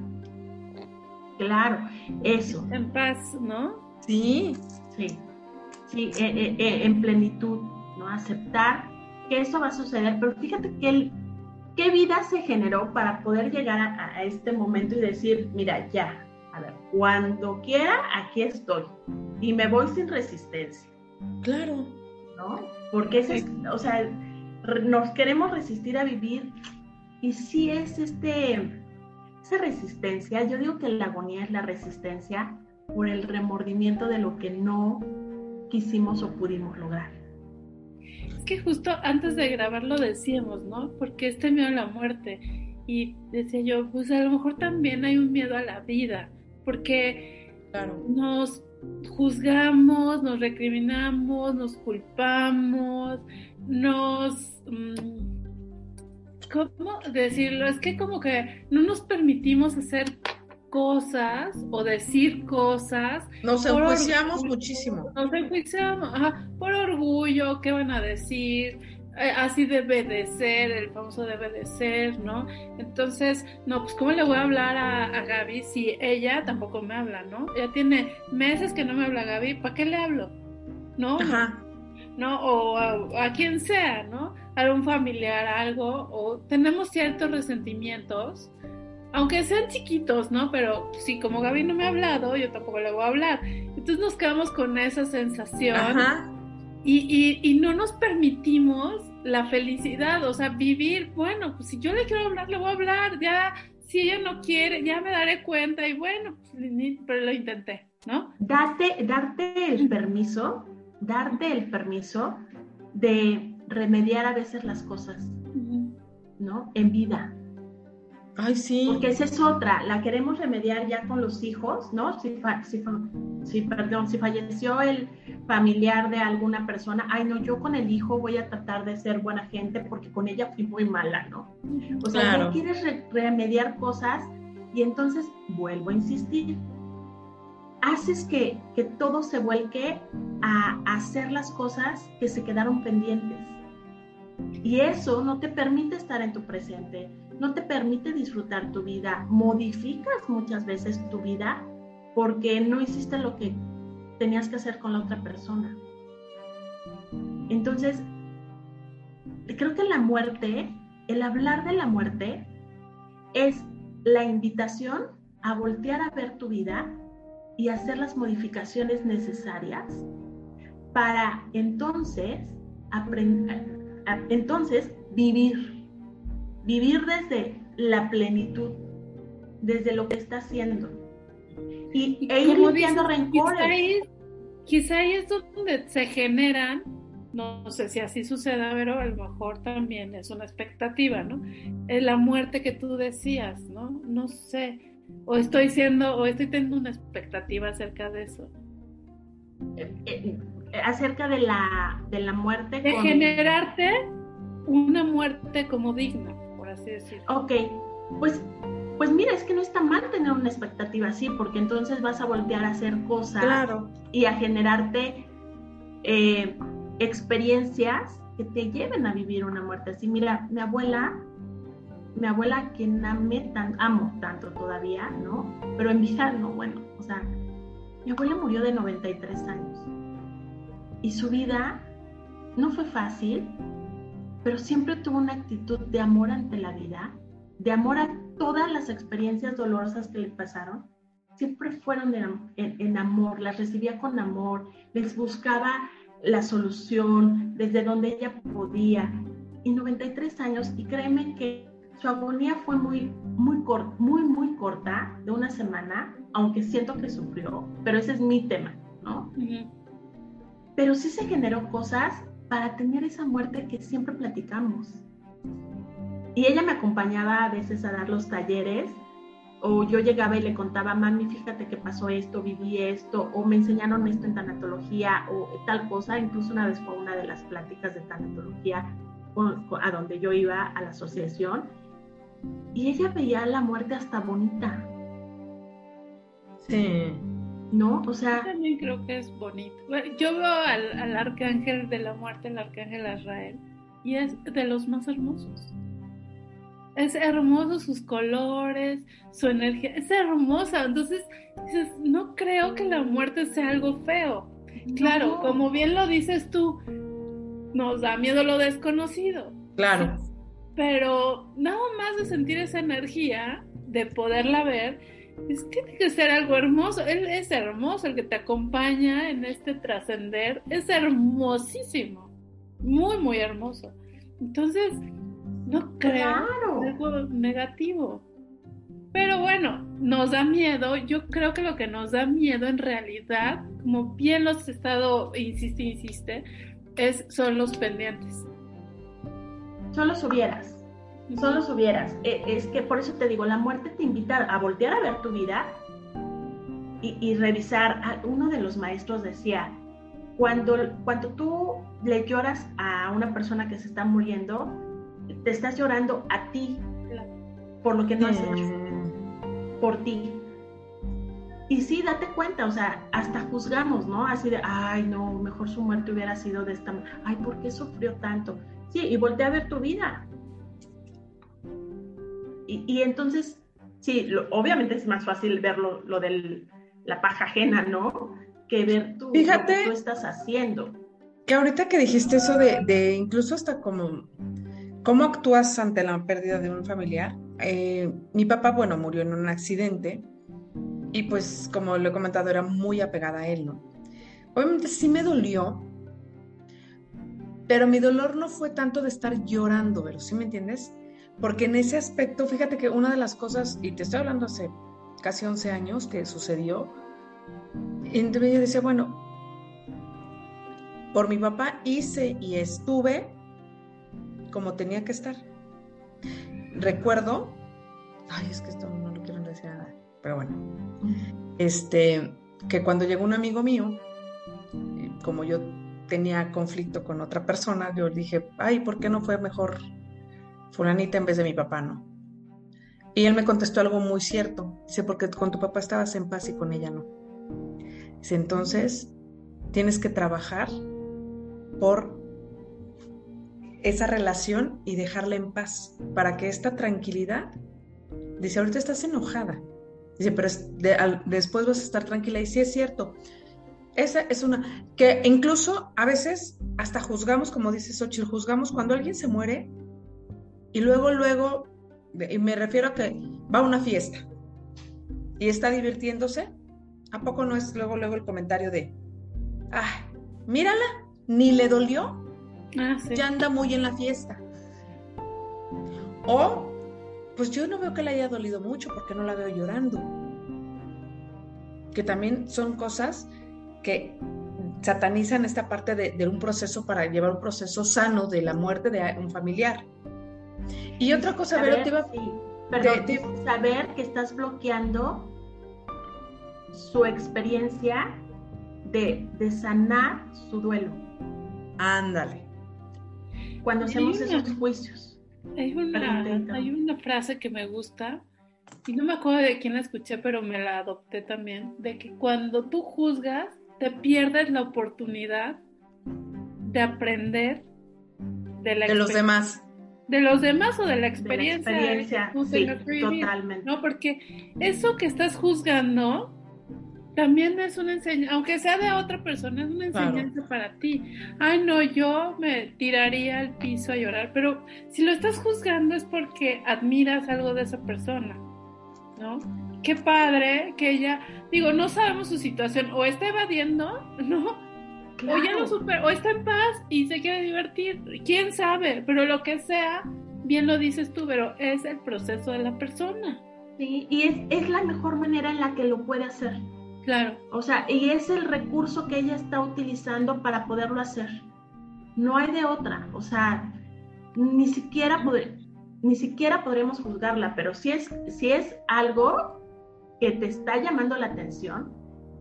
Claro, eso. En paz, ¿no? Sí, sí, sí, eh, eh, eh, en plenitud, ¿no? Aceptar que eso va a suceder, pero fíjate que el, qué vida se generó para poder llegar a, este momento y decir, mira, ya, a ver, cuando quiera, aquí estoy y me voy sin resistencia. Claro. ¿No? Porque, es, o sea, nos queremos resistir a vivir y si es este, esa resistencia, yo digo que la agonía es la resistencia por el remordimiento de lo que no quisimos o pudimos lograr. Es que justo antes de grabarlo decíamos, ¿no? Porque este miedo a la muerte. Y decía yo, pues a lo mejor también hay un miedo a la vida, porque nos juzgamos, nos recriminamos, nos culpamos, nos... Mm, ¿Cómo decirlo? Es que como que no nos permitimos hacer cosas o decir cosas. Nos enjuiciamos muchísimo. Nos enjuiciamos, por orgullo, ¿qué van a decir? Eh, así debe de ser, el famoso debe de ser, ¿no? Entonces, no, pues ¿cómo le voy a hablar a, Gaby si ella tampoco me habla, ¿no? Ya tiene meses que no me habla Gaby, ¿para qué le hablo? ¿No? Ajá. ¿No? O a, a quien sea, ¿no? A un familiar, algo, o tenemos ciertos resentimientos aunque sean chiquitos, ¿no? Pero sí, como Gaby no me ha hablado, yo tampoco le voy a hablar. Entonces nos quedamos con esa sensación Y, y, no nos permitimos la felicidad, o sea, vivir, bueno, pues si yo le quiero hablar, le voy a hablar, ya, si ella no quiere, ya me daré cuenta y bueno, pues, pero lo intenté, ¿no? Date, darte el permiso, darte el permiso de remediar a veces las cosas, ¿no? En vida. Ay, sí. Porque esa es otra, la queremos remediar ya con los hijos, ¿no? Si, si, perdón, si falleció el familiar de alguna persona, ay, no, yo con el hijo voy a tratar de ser buena gente porque con ella fui muy mala, ¿no? O sea, no quieres remediar cosas y entonces vuelvo a insistir. Haces que, que todo se vuelque a hacer las cosas que se quedaron pendientes. Y eso no te permite estar en tu presente no te permite disfrutar tu vida, modificas muchas veces tu vida porque no hiciste lo que tenías que hacer con la otra persona. Entonces, creo que la muerte, el hablar de la muerte, es la invitación a voltear a ver tu vida y hacer las modificaciones necesarias para entonces aprender, entonces vivir vivir desde la plenitud, desde lo que está haciendo. Y, e ir limpiando rencores. Quizá ahí, es donde se generan, no sé si así suceda, pero a lo mejor también es una expectativa, ¿no? Es la muerte que tú decías, ¿no? No sé. O estoy siendo, o estoy teniendo una expectativa acerca de eso. Eh, eh, acerca de la, de la muerte. De generarte una muerte como digna. Ok, pues, pues mira, es que no está mal tener una expectativa así, porque entonces vas a voltear a hacer cosas y a generarte eh, experiencias que te lleven a vivir una muerte así. Mira, mi abuela, mi abuela que amé tan, amo tanto todavía, ¿no? Pero en vida no, bueno, o sea, mi abuela murió de 93 años y su vida no fue fácil, pero siempre tuvo una actitud de amor ante la vida, de amor a todas las experiencias dolorosas que le pasaron. Siempre fueron en, amor, las recibía con amor, les buscaba la solución desde donde ella podía. Y 93 años, y créeme que su agonía fue muy, muy, muy, muy corta, de una semana, aunque siento que sufrió, pero ese es mi tema, ¿no? Pero sí se generó cosas para tener esa muerte que siempre platicamos. Y ella me acompañaba a veces a dar los talleres, o yo llegaba y le contaba, mami, fíjate que pasó esto, viví esto, o me enseñaron esto en tanatología, o tal cosa. Incluso una vez fue una de las pláticas de tanatología a donde yo iba a la asociación, y ella veía la muerte hasta bonita. Sí. ¿No? O sea... Yo también creo que es bonito. Yo veo al, arcángel de la muerte, el arcángel Azrael, y es de los más hermosos. Es hermoso sus colores, su energía, es hermosa. Entonces, no creo que la muerte sea algo feo. Claro, como bien lo dices tú, nos da miedo lo desconocido. Claro. Pero nada más de sentir esa energía, de poderla ver, es que tiene que ser algo hermoso. Él es hermoso, el que te acompaña en este trascender es hermosísimo, muy, muy hermoso. Entonces, no creo algo negativo. Pero bueno, nos da miedo. Yo creo que lo que nos da miedo en realidad, como bien los has estado, insiste, insiste, es, son los pendientes. Son los hubieras solo hubieras. E, es que por eso te digo, la muerte te invita a voltear a ver tu vida y, revisar. Uno de los maestros decía, cuando, cuando tú le lloras a una persona que se está muriendo, te estás llorando a ti por lo que no has hecho, mm. por ti. Y sí, date cuenta, o sea, hasta juzgamos, ¿no? Así de, ay, no, mejor su muerte hubiera sido de esta manera. Ay, ¿por qué sufrió tanto? Sí, y voltea a ver tu vida. Y, entonces, sí, obviamente es más fácil ver lo, de la paja ajena, ¿no? Que ver tú, Fíjate lo que tú estás haciendo. Que ahorita que dijiste eso de, incluso hasta como ¿Cómo actúas ante la pérdida de un familiar? Eh, mi papá, bueno, murió en un accidente y pues como lo he comentado, era muy apegada a él, ¿no? Obviamente sí me dolió, pero mi dolor no fue tanto de estar llorando, pero ¿sí me entiendes? Porque en ese aspecto, fíjate que una de las cosas, y te estoy hablando hace casi 11 años que sucedió, y entonces yo decía, bueno, por mi papá hice y estuve como tenía que estar. Recuerdo, ay, es que esto no lo quiero decir nada, pero bueno, este, que cuando llegó un amigo mío, eh, como yo tenía conflicto con otra persona, yo dije, ay, ¿por qué no fue mejor fulanita en vez de mi papá, no? Y él me contestó algo muy cierto. Dice, porque con tu papá estabas en paz y con ella no. Dice, entonces tienes que trabajar por esa relación y dejarla en paz para que esta tranquilidad, dice, ahorita estás enojada, dice, pero después vas a estar tranquila y sí es cierto. Esa es una que incluso a veces hasta juzgamos, como dice Xochitl, juzgamos cuando alguien se muere y luego, luego, y me refiero a que va a una fiesta y está divirtiéndose, ¿a poco no es luego, luego el comentario de, ah, mírala, ni le dolió? Ah, ya anda muy en la fiesta. O, pues yo no veo que le haya dolido mucho porque no la veo llorando. Que también son cosas que satanizan esta parte de, un proceso para llevar un proceso sano de la muerte de un familiar. Y otra cosa, saber, saber que estás bloqueando su experiencia de, de sanar su duelo. Ándale cuando hacemos esos juicios. Hay una, hay una frase que me gusta, y no me acuerdo de quién la escuché, pero me la adopté también, de que cuando tú juzgas, te pierdes la oportunidad de aprender de, la de los demás. De los demás o de la experiencia. De la experiencia, sí, totalmente. No, porque eso que estás juzgando también es una enseñanza, aunque sea de otra persona, es una enseñanza para ti. Ay, no, yo me tiraría al piso a llorar, pero si lo estás juzgando es porque admiras algo de esa persona, ¿no? Qué padre que ella, digo, no sabemos su situación, o está evadiendo, [LAUGHS] ¿no? O ya lo super, o está en paz y se quiere divertir, quién sabe, pero lo que sea, bien lo dices tú, pero es el proceso de la persona. Sí, y es, es la mejor manera en la que lo puede hacer. Claro. O sea, y es el recurso que ella está utilizando para poderlo hacer. No hay de otra. O sea, ni siquiera, ni siquiera podremos juzgarla, pero si es, si es algo que te está llamando la atención,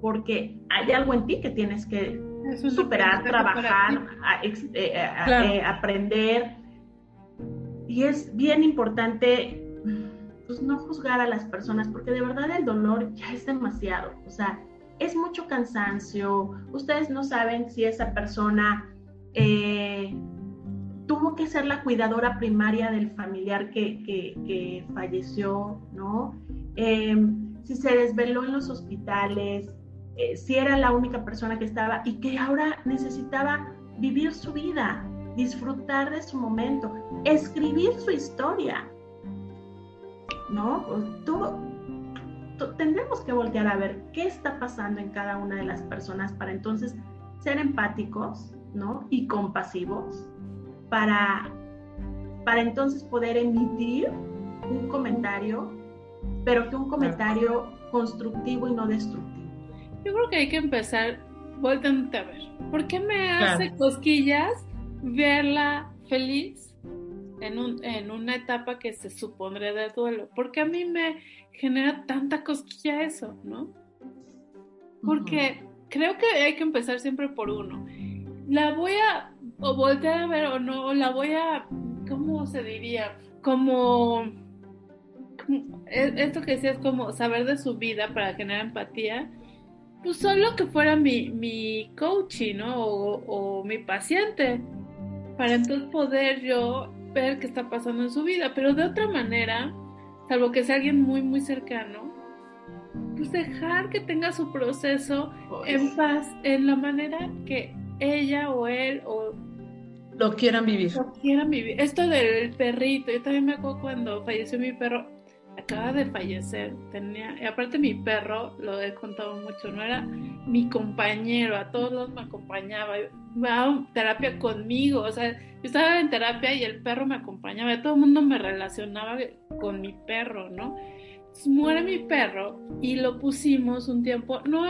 porque hay algo en ti que tienes que superar, trabajar, eh, eh, aprender. Y es bien importante pues no juzgar a las personas, porque de verdad el dolor ya es demasiado, o sea, es mucho cansancio, ustedes no saben si esa persona eh, tuvo que ser la cuidadora primaria del familiar que, falleció, ¿no? Em, si se desveló en los hospitales, eh, si era la única persona que estaba y que ahora necesitaba vivir su vida, disfrutar de su momento, escribir su historia. ¿no? Pues, tendremos que voltear a ver qué está pasando en cada una de las personas para entonces ser empáticos, ¿no? Y compasivos para, para entonces poder emitir un comentario, pero que un comentario constructivo y no destructivo. Yo creo que hay que empezar volteando a ver. ¿Por qué me hace cosquillas verla feliz en, un, en una etapa que se supondría de duelo. Porque a mí me genera tanta cosquilla eso, ¿no? Porque creo que hay que empezar siempre por uno. La voy a o voltear a ver o no, la voy a, ¿cómo se diría? Como, e, esto que decías, como saber de su vida para generar empatía, pues solo que fuera mi, mi coach, ¿no? O, o mi paciente, para entonces poder yo ver qué está pasando en su vida, pero de otra manera, salvo que sea alguien muy, muy cercano, pues dejar que tenga su proceso en paz, en la manera que ella o él o lo quieran vivir. Lo quieran vivir. Esto del perrito, yo también me acuerdo cuando falleció mi perro, acaba de fallecer, tenía, y aparte mi perro, lo he contado mucho, no era mi compañero, a todos me acompañaba, iba a terapia conmigo, o sea, yo estaba en terapia y el perro me acompañaba, todo el mundo me relacionaba con mi perro, ¿no? muere mi perro y lo pusimos un tiempo, no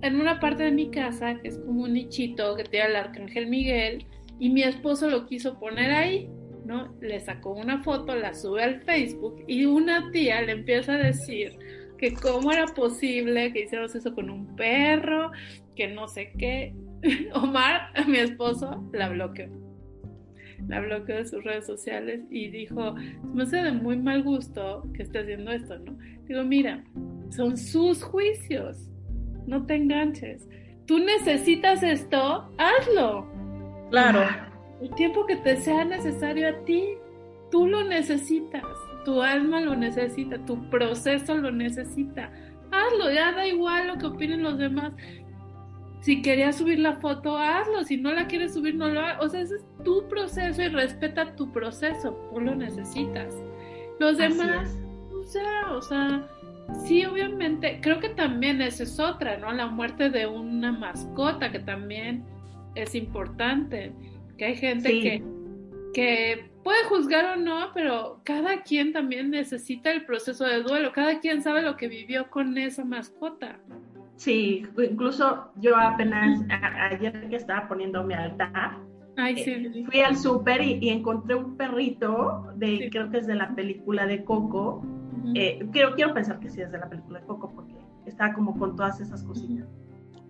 en una parte de mi casa, que es como un nichito que tiene el Arcángel Miguel, y mi esposo lo quiso poner ahí, ¿no? Le sacó una foto, la sube al Facebook y una tía le empieza a decir que cómo era posible que hiciéramos eso con un perro, que no sé qué. [LAUGHS] Omar, mi esposo, la bloqueó. La bloqueó de sus redes sociales y dijo, me hace de muy mal gusto que esté haciendo esto, ¿no? Digo, mira, son sus juicios no te enganches. Tú necesitas esto, hazlo. Claro. El tiempo que te sea necesario a ti, tú lo necesitas. Tu alma lo necesita, tu proceso lo necesita. Hazlo, ya da igual lo que opinen los demás. Si querías subir la foto, hazlo. Si no la quieres subir, no lo hagas. O sea, ese es tu proceso y respeta tu proceso. Tú lo necesitas. Los demás, o sea, o sea, Sí, obviamente, creo que también esa es otra, ¿no? La muerte de una mascota, que también es importante, hay gente que, que puede juzgar o no, pero cada quien también necesita el proceso de duelo, cada quien sabe lo que vivió con esa mascota. Sí, incluso yo apenas ayer que estaba poniendo mi altar, eh, fui al súper y, encontré un perrito de, creo que es de la película de Coco, eh, quiero, quiero pensar que sí es de la película de Coco porque está como con todas esas cositas.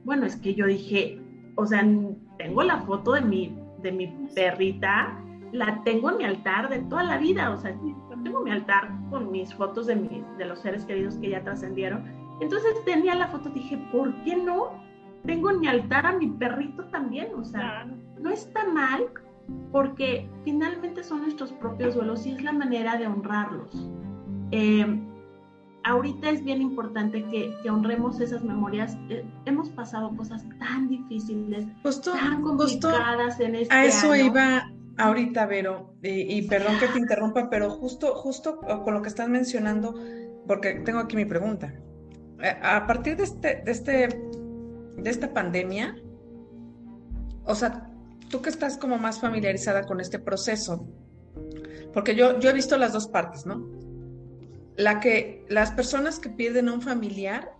Bueno, es que yo dije, o sea, tengo la foto de mi, de mi perrita, la tengo en mi altar de toda la vida, o sea, tengo mi altar con mis fotos de, mis, de los seres queridos que ya trascendieron. Entonces tenía la foto, dije, ¿por qué no? Tengo en mi altar a mi perrito también, o sea, no está mal porque finalmente son nuestros propios duelos y es la manera de honrarlos. Eh, ahorita es bien importante que, honremos esas memorias. Eh, hemos pasado cosas tan difíciles, tan complicadas en este A eso iba ahorita, Vero, y, perdón que te interrumpa, pero justo, justo con lo que estás mencionando, porque tengo aquí mi pregunta. Eh, a partir de este, de este, de esta pandemia, o sea, tú que estás como más familiarizada con este proceso, porque yo, yo he visto las dos partes, ¿no? La que las personas que pierden a un familiar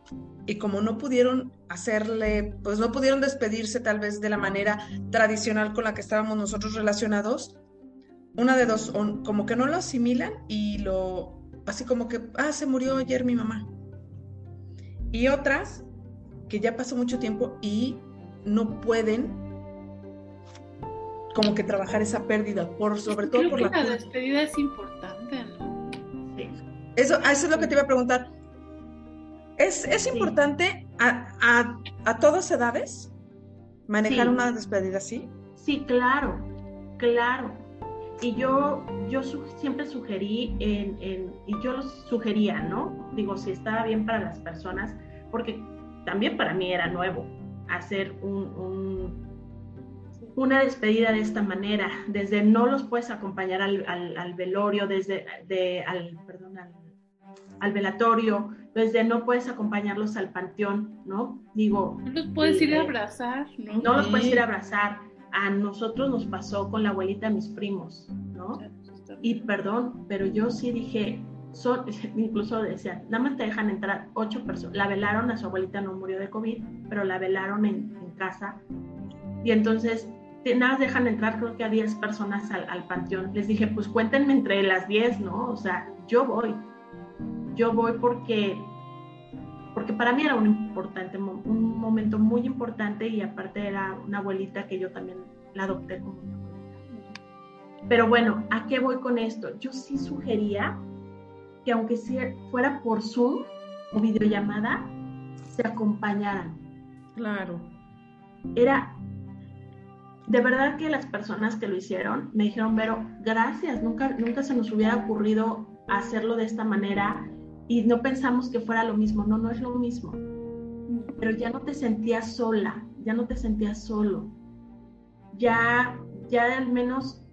y como no pudieron hacerle, pues no pudieron despedirse tal vez de la manera tradicional con la que estábamos nosotros relacionados, una de dos, como que no lo asimilan y lo, así como que, ah, se murió ayer mi mamá. Y otras que ya pasó mucho tiempo y no pueden como que trabajar esa pérdida, por sobre todo por la... La despedida es importante. Eso, eso es lo que te iba a preguntar. ¿Es, es importante a, a, todas edades manejar una despedida así? Sí, claro, claro. Y yo, yo siempre sugerí, en, en, y yo lo sugería, ¿no? Digo, si estaba bien para las personas, porque también para mí era nuevo hacer un, un, una despedida de esta manera, desde no los puedes acompañar al, al, al velorio, desde de, al, perdón, al al velatorio, desde no puedes acompañarlos al panteón, ¿no? Digo... No los puedes ir a eh, abrazar, ¿no? No los puedes ir a abrazar. A nosotros nos pasó con la abuelita de mis primos, ¿no? Y perdón, pero yo sí dije, son, [LAUGHS] incluso decían, nada más te dejan entrar ocho personas. La velaron, a su abuelita no murió de COVID, pero la velaron en, casa. Y entonces, nada más dejan entrar creo que a 10 personas al, al, panteón. Les dije, pues cuéntenme entre las 10, ¿no? O sea, yo voy yo voy porque, porque para mí era un, importante, un momento muy importante y aparte era una abuelita que yo también la adopté como mi abuelita. Pero bueno, ¿a qué voy con esto? Yo sí sugería que aunque fuera por Zoom o videollamada, se acompañaran. Claro. Era de verdad que las personas que lo hicieron me dijeron, pero gracias, nunca, nunca se nos hubiera ocurrido hacerlo de esta manera y no pensamos que fuera lo mismo, no, no es lo mismo. Pero ya no te sentías sola, ya no te sentías solo. Ya, ya al menos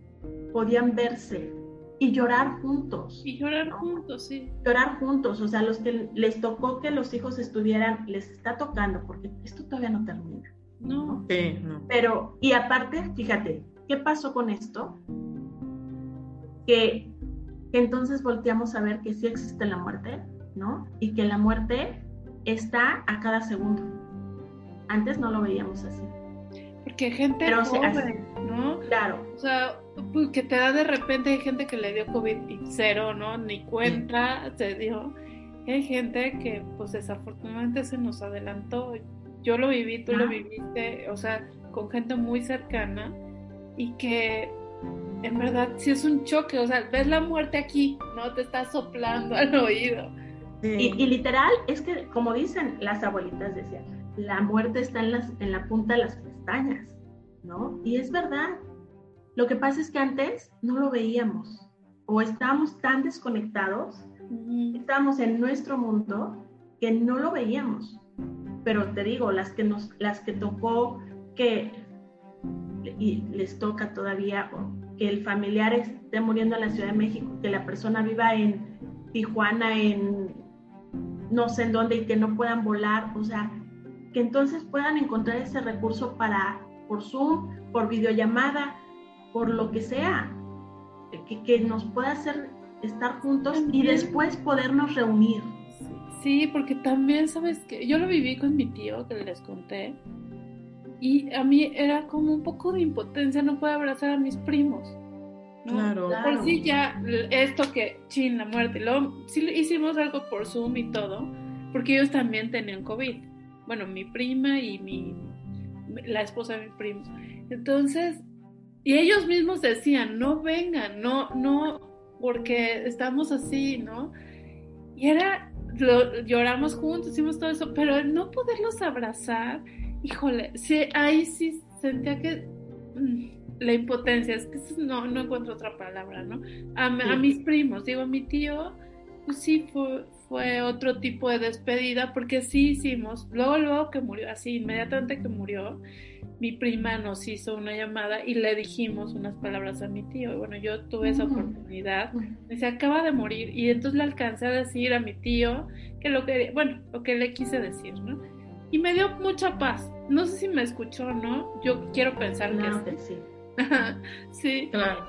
podían verse y llorar juntos. Y llorar juntos, sí. Llorar juntos, o sea, los que les tocó que los hijos estuvieran, les está tocando, porque esto todavía no termina. No. Sí, no. Pero, y aparte, fíjate, ¿qué pasó con esto? Que entonces volteamos a ver que sí existe la muerte, ¿no? Y que la muerte está a cada segundo. Antes no lo veíamos así. Porque gente Pero se joven, hace. ¿no? Claro, O sea, pues, que te da de repente, hay gente que le dio COVID y cero, ¿no? Ni cuenta se dio. Hay gente que, pues desafortunadamente se nos adelantó. Yo lo viví, tú lo viviste, o sea, con gente muy cercana y que en verdad sí es un choque, o sea, ves la muerte aquí, ¿no? Te está soplando al oído. Sí. Y, y literal, es que como dicen las abuelitas decían, la muerte está en, las, en la punta de las pestañas, ¿no? Y es verdad. Lo que pasa es que antes no lo veíamos o estábamos tan desconectados, Ujú. estábamos en nuestro mundo que no lo veíamos. Pero te digo, las que nos, las que tocó que y les toca todavía que el familiar esté muriendo en la Ciudad de México, que la persona viva en Tijuana, en no sé en dónde y que no puedan volar, o sea, que entonces puedan encontrar ese recurso para por Zoom, por videollamada, por lo que sea, que, que nos pueda hacer estar juntos y después podernos reunir. Sí, porque también, ¿sabes que Yo lo viví con mi tío, que les conté, y a mí era como un poco de impotencia no poder abrazar a mis primos. ¿no? Claro. Claro. Por sí ya, esto que, chin, la muerte, luego sí hicimos algo por Zoom y todo, porque ellos también tenían COVID. Bueno, mi prima y mi, la esposa de mi primo. Entonces, y ellos mismos decían, no vengan, no, no, porque estamos así, ¿no? Y era, lo, lloramos juntos, hicimos todo eso, pero el no poderlos abrazar, híjole, sí, ahí sí sentía que mm, la impotencia, es que no, no encuentro otra palabra, ¿no? A, a mis primos, digo, mi tío, pues sí fue, fue otro tipo de despedida, porque sí hicimos, luego, luego que murió, así, inmediatamente que murió, mi prima nos hizo una llamada y le dijimos unas palabras a mi tío. Y bueno, yo tuve esa oportunidad. Me se acaba de morir y entonces le alcancé a decir a mi tío que lo que, bueno, lo que le quise decir, ¿no? Y me dio mucha paz. No sé si me escuchó o no. Yo quiero pensar Claro que sí. sí. [LAUGHS] sí. Claro.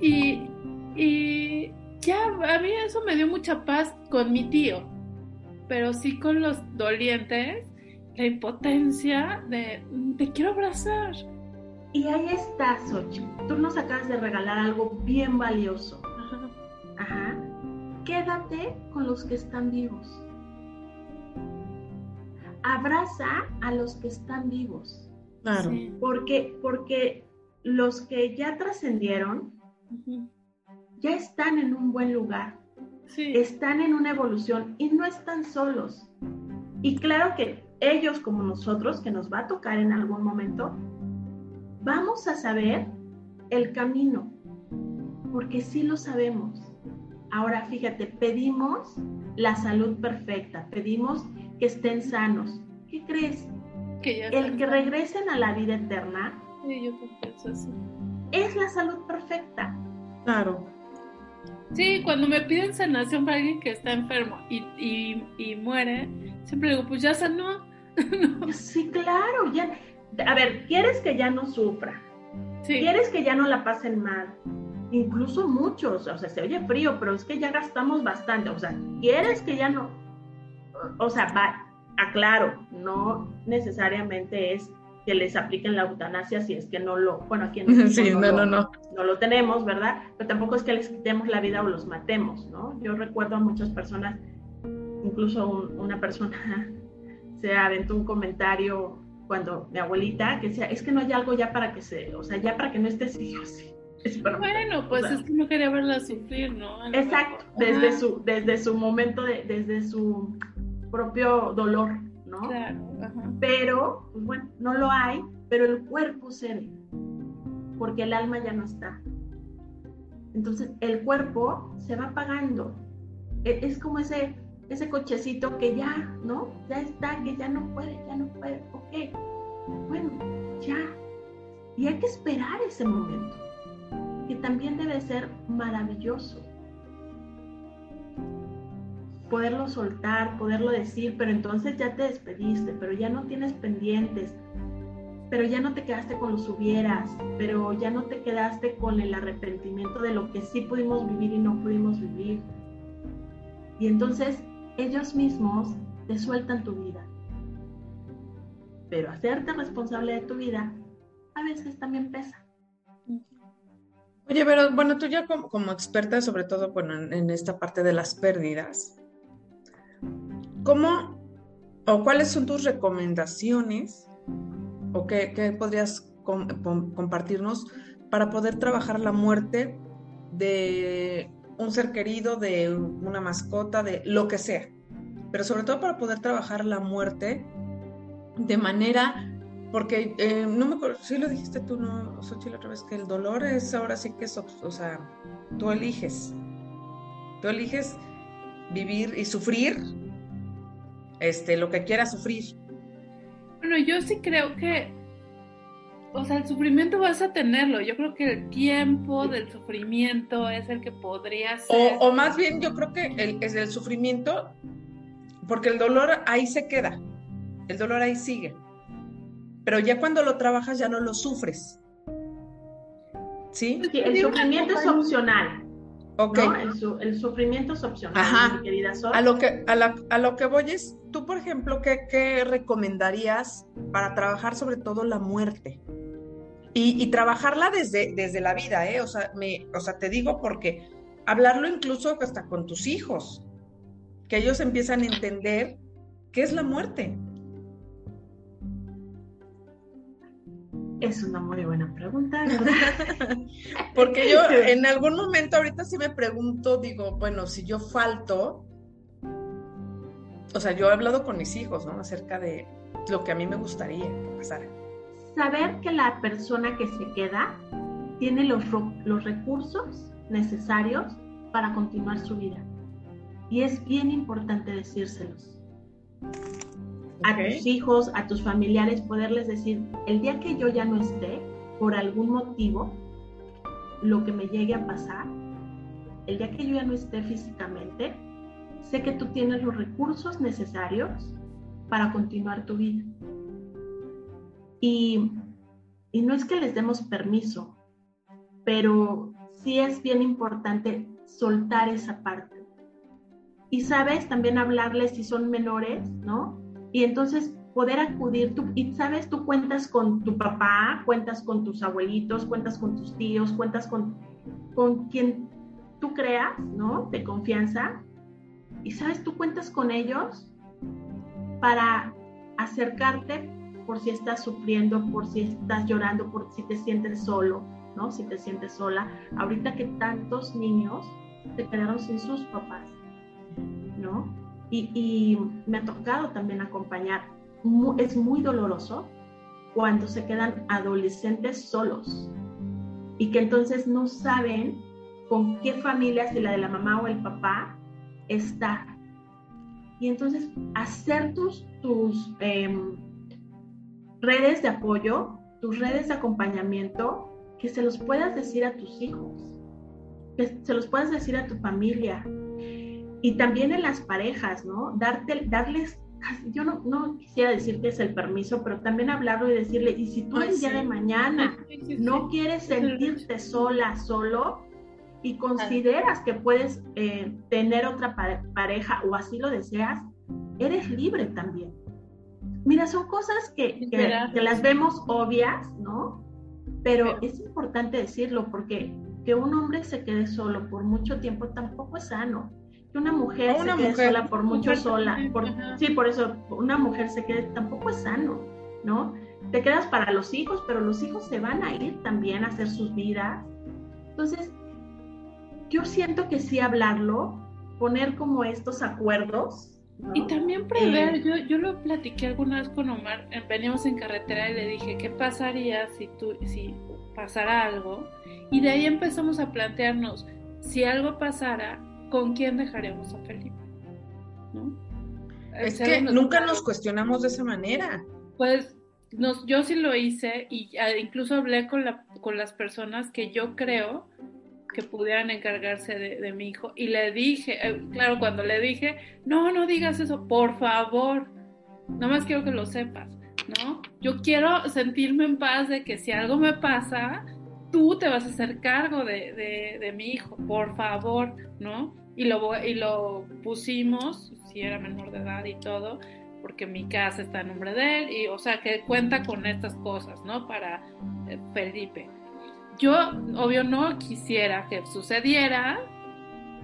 Y, y ya, a mí eso me dio mucha paz con mi tío. Pero sí con los dolientes, la impotencia de te quiero abrazar. Y ahí está, Xochitl. Tú nos acabas de regalar algo bien valioso. Ajá. Ajá. Quédate con los que están vivos. Abraza a los que están vivos. Claro. Sí. Porque, porque los que ya trascendieron ya están en un buen lugar. Sí. están en una evolución y no están solos. Y claro que ellos como nosotros, que nos va a tocar en algún momento, vamos a saber el camino, porque sí lo sabemos. Ahora fíjate, pedimos la salud perfecta, pedimos que estén sanos. ¿Qué crees? que ya El que regresen a la vida eterna Sí, yo también pienso así. es la salud perfecta. Claro. Sí, cuando me piden sanación para alguien que está enfermo y, y, y muere, siempre digo, pues ya sanó. [LAUGHS] No. Sí, claro, ya. A ver, ¿quieres que ya no sufra? Sí, ¿Quieres que ya no la pasen mal? Incluso muchos, o sea, se oye frío, pero es que ya gastamos bastante. O sea, ¿quieres que ya no? O sea, va, aclaro, no necesariamente es que les apliquen la eutanasia si es que no lo, bueno, aquí en [LAUGHS] Sí, no, lo- no, no. no lo tenemos, ¿verdad? Pero tampoco es que les quitemos la vida o los matemos, ¿no? Yo recuerdo a muchas personas, incluso un- una persona [LAUGHS] se aventó un comentario cuando mi abuelita, que decía, es que no hay algo ya para que se, o sea, ya para que no estés sí [LAUGHS] o bueno, pues o sea, es que no quería verla sufrir, ¿no? Exacto, desde Ajá, su, desde su momento, de, desde su propio dolor, ¿no? Claro, ajá. Pero, pues bueno, no lo hay, pero el cuerpo cede, porque el alma ya no está. Entonces, el cuerpo se va apagando. E- Es como ese, ese cochecito que ya, ¿no? Ya está, que ya no puede, ya no puede. Ok, bueno, ya, Y hay que esperar ese momento, que también debe ser maravilloso. Poderlo soltar, poderlo decir, pero entonces ya te despediste, pero ya no tienes pendientes, pero ya no te quedaste con los hubieras, pero ya no te quedaste con el arrepentimiento de lo que sí pudimos vivir y no pudimos vivir. Y entonces ellos mismos te sueltan tu vida. Pero hacerte responsable de tu vida a veces también pesa. Oye, pero bueno, tú ya como, experta, sobre todo bueno, en, esta parte de las pérdidas, ¿cómo o cuáles son tus recomendaciones o qué, podrías compartirnos para poder trabajar la muerte de un ser querido, de una mascota, de lo que sea? Pero sobre todo para poder trabajar la muerte de manera porque eh, no me acuerdo, sí lo dijiste tú, no, Xochitl, otra vez, que el dolor es ahora sí que es, o sea, tú eliges. Tú eliges vivir y sufrir este, lo que quieras sufrir. Bueno, yo sí creo que, o sea, el sufrimiento vas a tenerlo. Yo creo que el tiempo del sufrimiento es el que podría ser. O, más bien, yo creo que el, es el sufrimiento, porque el dolor ahí se queda, el dolor ahí sigue pero ya cuando lo trabajas ya no lo sufres. ¿Sí? el sufrimiento es opcional. Ok. El, sufrimiento es opcional, Ajá. mi querida A lo que, a, lo que voy es, tú, por ejemplo, ¿qué, recomendarías para trabajar sobre todo la muerte? Y, trabajarla desde, desde la vida, ¿eh? O sea, me, o sea, te digo porque hablarlo incluso hasta con tus hijos, que ellos empiezan a entender qué es la muerte. Es una muy buena pregunta. [LAUGHS] Porque yo en algún momento ahorita sí me pregunto, digo, bueno, si yo falto, o sea, yo he hablado con mis hijos, ¿no? Acerca de lo que a mí me gustaría que pasara. Saber que la persona que se queda tiene los, los recursos necesarios para continuar su vida. Y es bien importante decírselos a tus hijos, a tus familiares, poderles decir, el día que yo ya no esté, por algún motivo, lo que me llegue a pasar, el día que yo ya no esté físicamente, sé que tú tienes los recursos necesarios para continuar tu vida. Y, y no es que les demos permiso, pero sí es bien importante soltar esa parte. Y sabes, también hablarles si son menores, ¿no? Y entonces poder acudir, tú, y sabes, tú cuentas con tu papá, cuentas con tus abuelitos, cuentas con tus tíos, cuentas con, con quien tú creas, ¿no? De confianza. Y sabes, tú cuentas con ellos para acercarte por si estás sufriendo, por si estás llorando, por si te sientes solo, ¿no? Si te sientes sola. Ahorita que tantos niños se quedaron sin sus papás, ¿no? Y, me ha tocado también acompañar. es muy doloroso cuando se quedan adolescentes solos y que entonces no saben con qué familia, si la de la mamá o el papá, está. Y entonces hacer tus, tus em, redes de apoyo, tus redes de acompañamiento, que se los puedas decir a tus hijos, que se los puedas decir a tu familia, y también en las parejas, ¿no? Darte, darles, yo no, no quisiera decir que es el permiso, pero también hablarlo y decirle, y si tú el día de mañana no quieres sentirte sola, solo, y consideras que puedes eh, tener otra pareja o así lo deseas, eres libre también. Mira, son cosas que, que, las vemos obvias, ¿no? Pero es importante decirlo porque que un hombre se quede solo por mucho tiempo tampoco es sano una mujer se quede sola por mucho sola, por, sí, por eso una mujer se quede, tampoco es sano, ¿no? Te quedas para los hijos, pero los hijos se van a ir también a hacer sus vidas. Entonces, yo siento que sí hablarlo, poner como estos acuerdos. Y también prever, eh, yo, yo lo platiqué alguna vez con Omar, veníamos en carretera y le dije, ¿qué pasaría si, tú, si pasara algo? Y de ahí empezamos a plantearnos, si algo pasara, ¿con quién dejaremos a Felipe? Es que nunca nos cuestionamos de esa manera. Pues nos, yo sí lo hice y ah, incluso hablé con, la, con las personas que yo creo que pudieran encargarse de, mi hijo y le dije, eh, claro, cuando le dije, no, no digas eso, por favor, nada más quiero que lo sepas, ¿no? Yo quiero sentirme en paz de que si algo me pasa, tú te vas a hacer cargo de, de mi hijo, por favor, ¿no? Y lo, y lo pusimos, si era menor de edad y todo, porque mi casa está en nombre de él, y o sea que cuenta con estas cosas, ¿no? Para eh, Felipe. Yo, obvio, no quisiera que sucediera,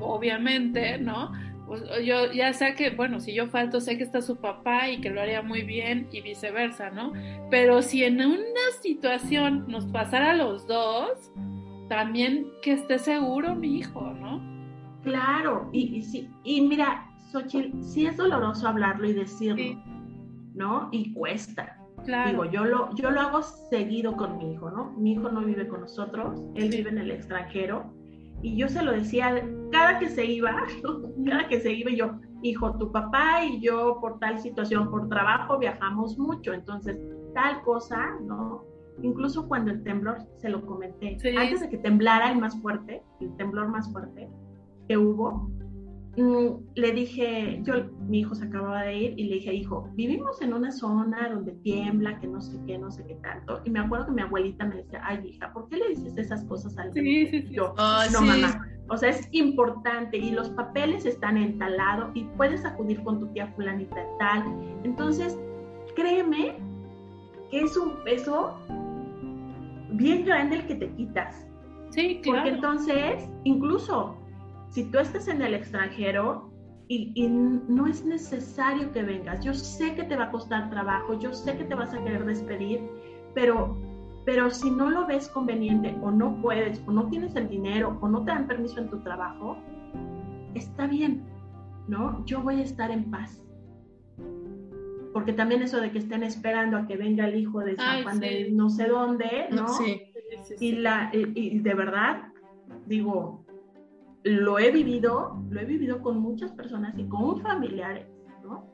obviamente, ¿no? Pues, yo ya sé que, bueno, si yo falto, sé que está su papá y que lo haría muy bien y viceversa, ¿no? Pero si en una situación nos pasara a los dos, también que esté seguro mi hijo, ¿no? Claro, y, y, y mira, Xochitl, sí es doloroso hablarlo y decirlo, ¿no? Y cuesta. Claro. Digo, yo lo, yo lo hago seguido con mi hijo, ¿no? Mi hijo no vive con nosotros, él vive en el extranjero. Y yo se lo decía cada que se iba, [LAUGHS] cada que se iba yo, hijo, tu papá y yo por tal situación, por trabajo, viajamos mucho, entonces tal cosa, ¿no? Incluso cuando el temblor, se lo comenté, antes de que temblara el más fuerte, el temblor más fuerte que hubo, Mm, le dije, yo, mi hijo se acababa de ir y le dije, hijo, vivimos en una zona donde tiembla, que no sé qué, no sé qué tanto. Y me acuerdo que mi abuelita me decía, ay, hija, ¿por qué le dices esas cosas al sí, sí, sí. Yo, no, mamá. O sea, es importante y los papeles están entalados y puedes acudir con tu tía fulanita tal. Entonces, créeme que es un peso bien grande el que te quitas. Sí, claro. Porque entonces, incluso si tú estás en el extranjero y, no es necesario que vengas, yo sé que te va a costar trabajo, yo sé que te vas a querer despedir, pero, pero si no lo ves conveniente o no puedes o no tienes el dinero o no te dan permiso en tu trabajo, está bien, ¿no? Yo voy a estar en paz. Porque también eso de que estén esperando a que venga el hijo de San Juan de no sé dónde, ¿no? Sí. Y, la, y de verdad, digo, lo he vivido, lo he vivido con muchas personas y con familiares, ¿no?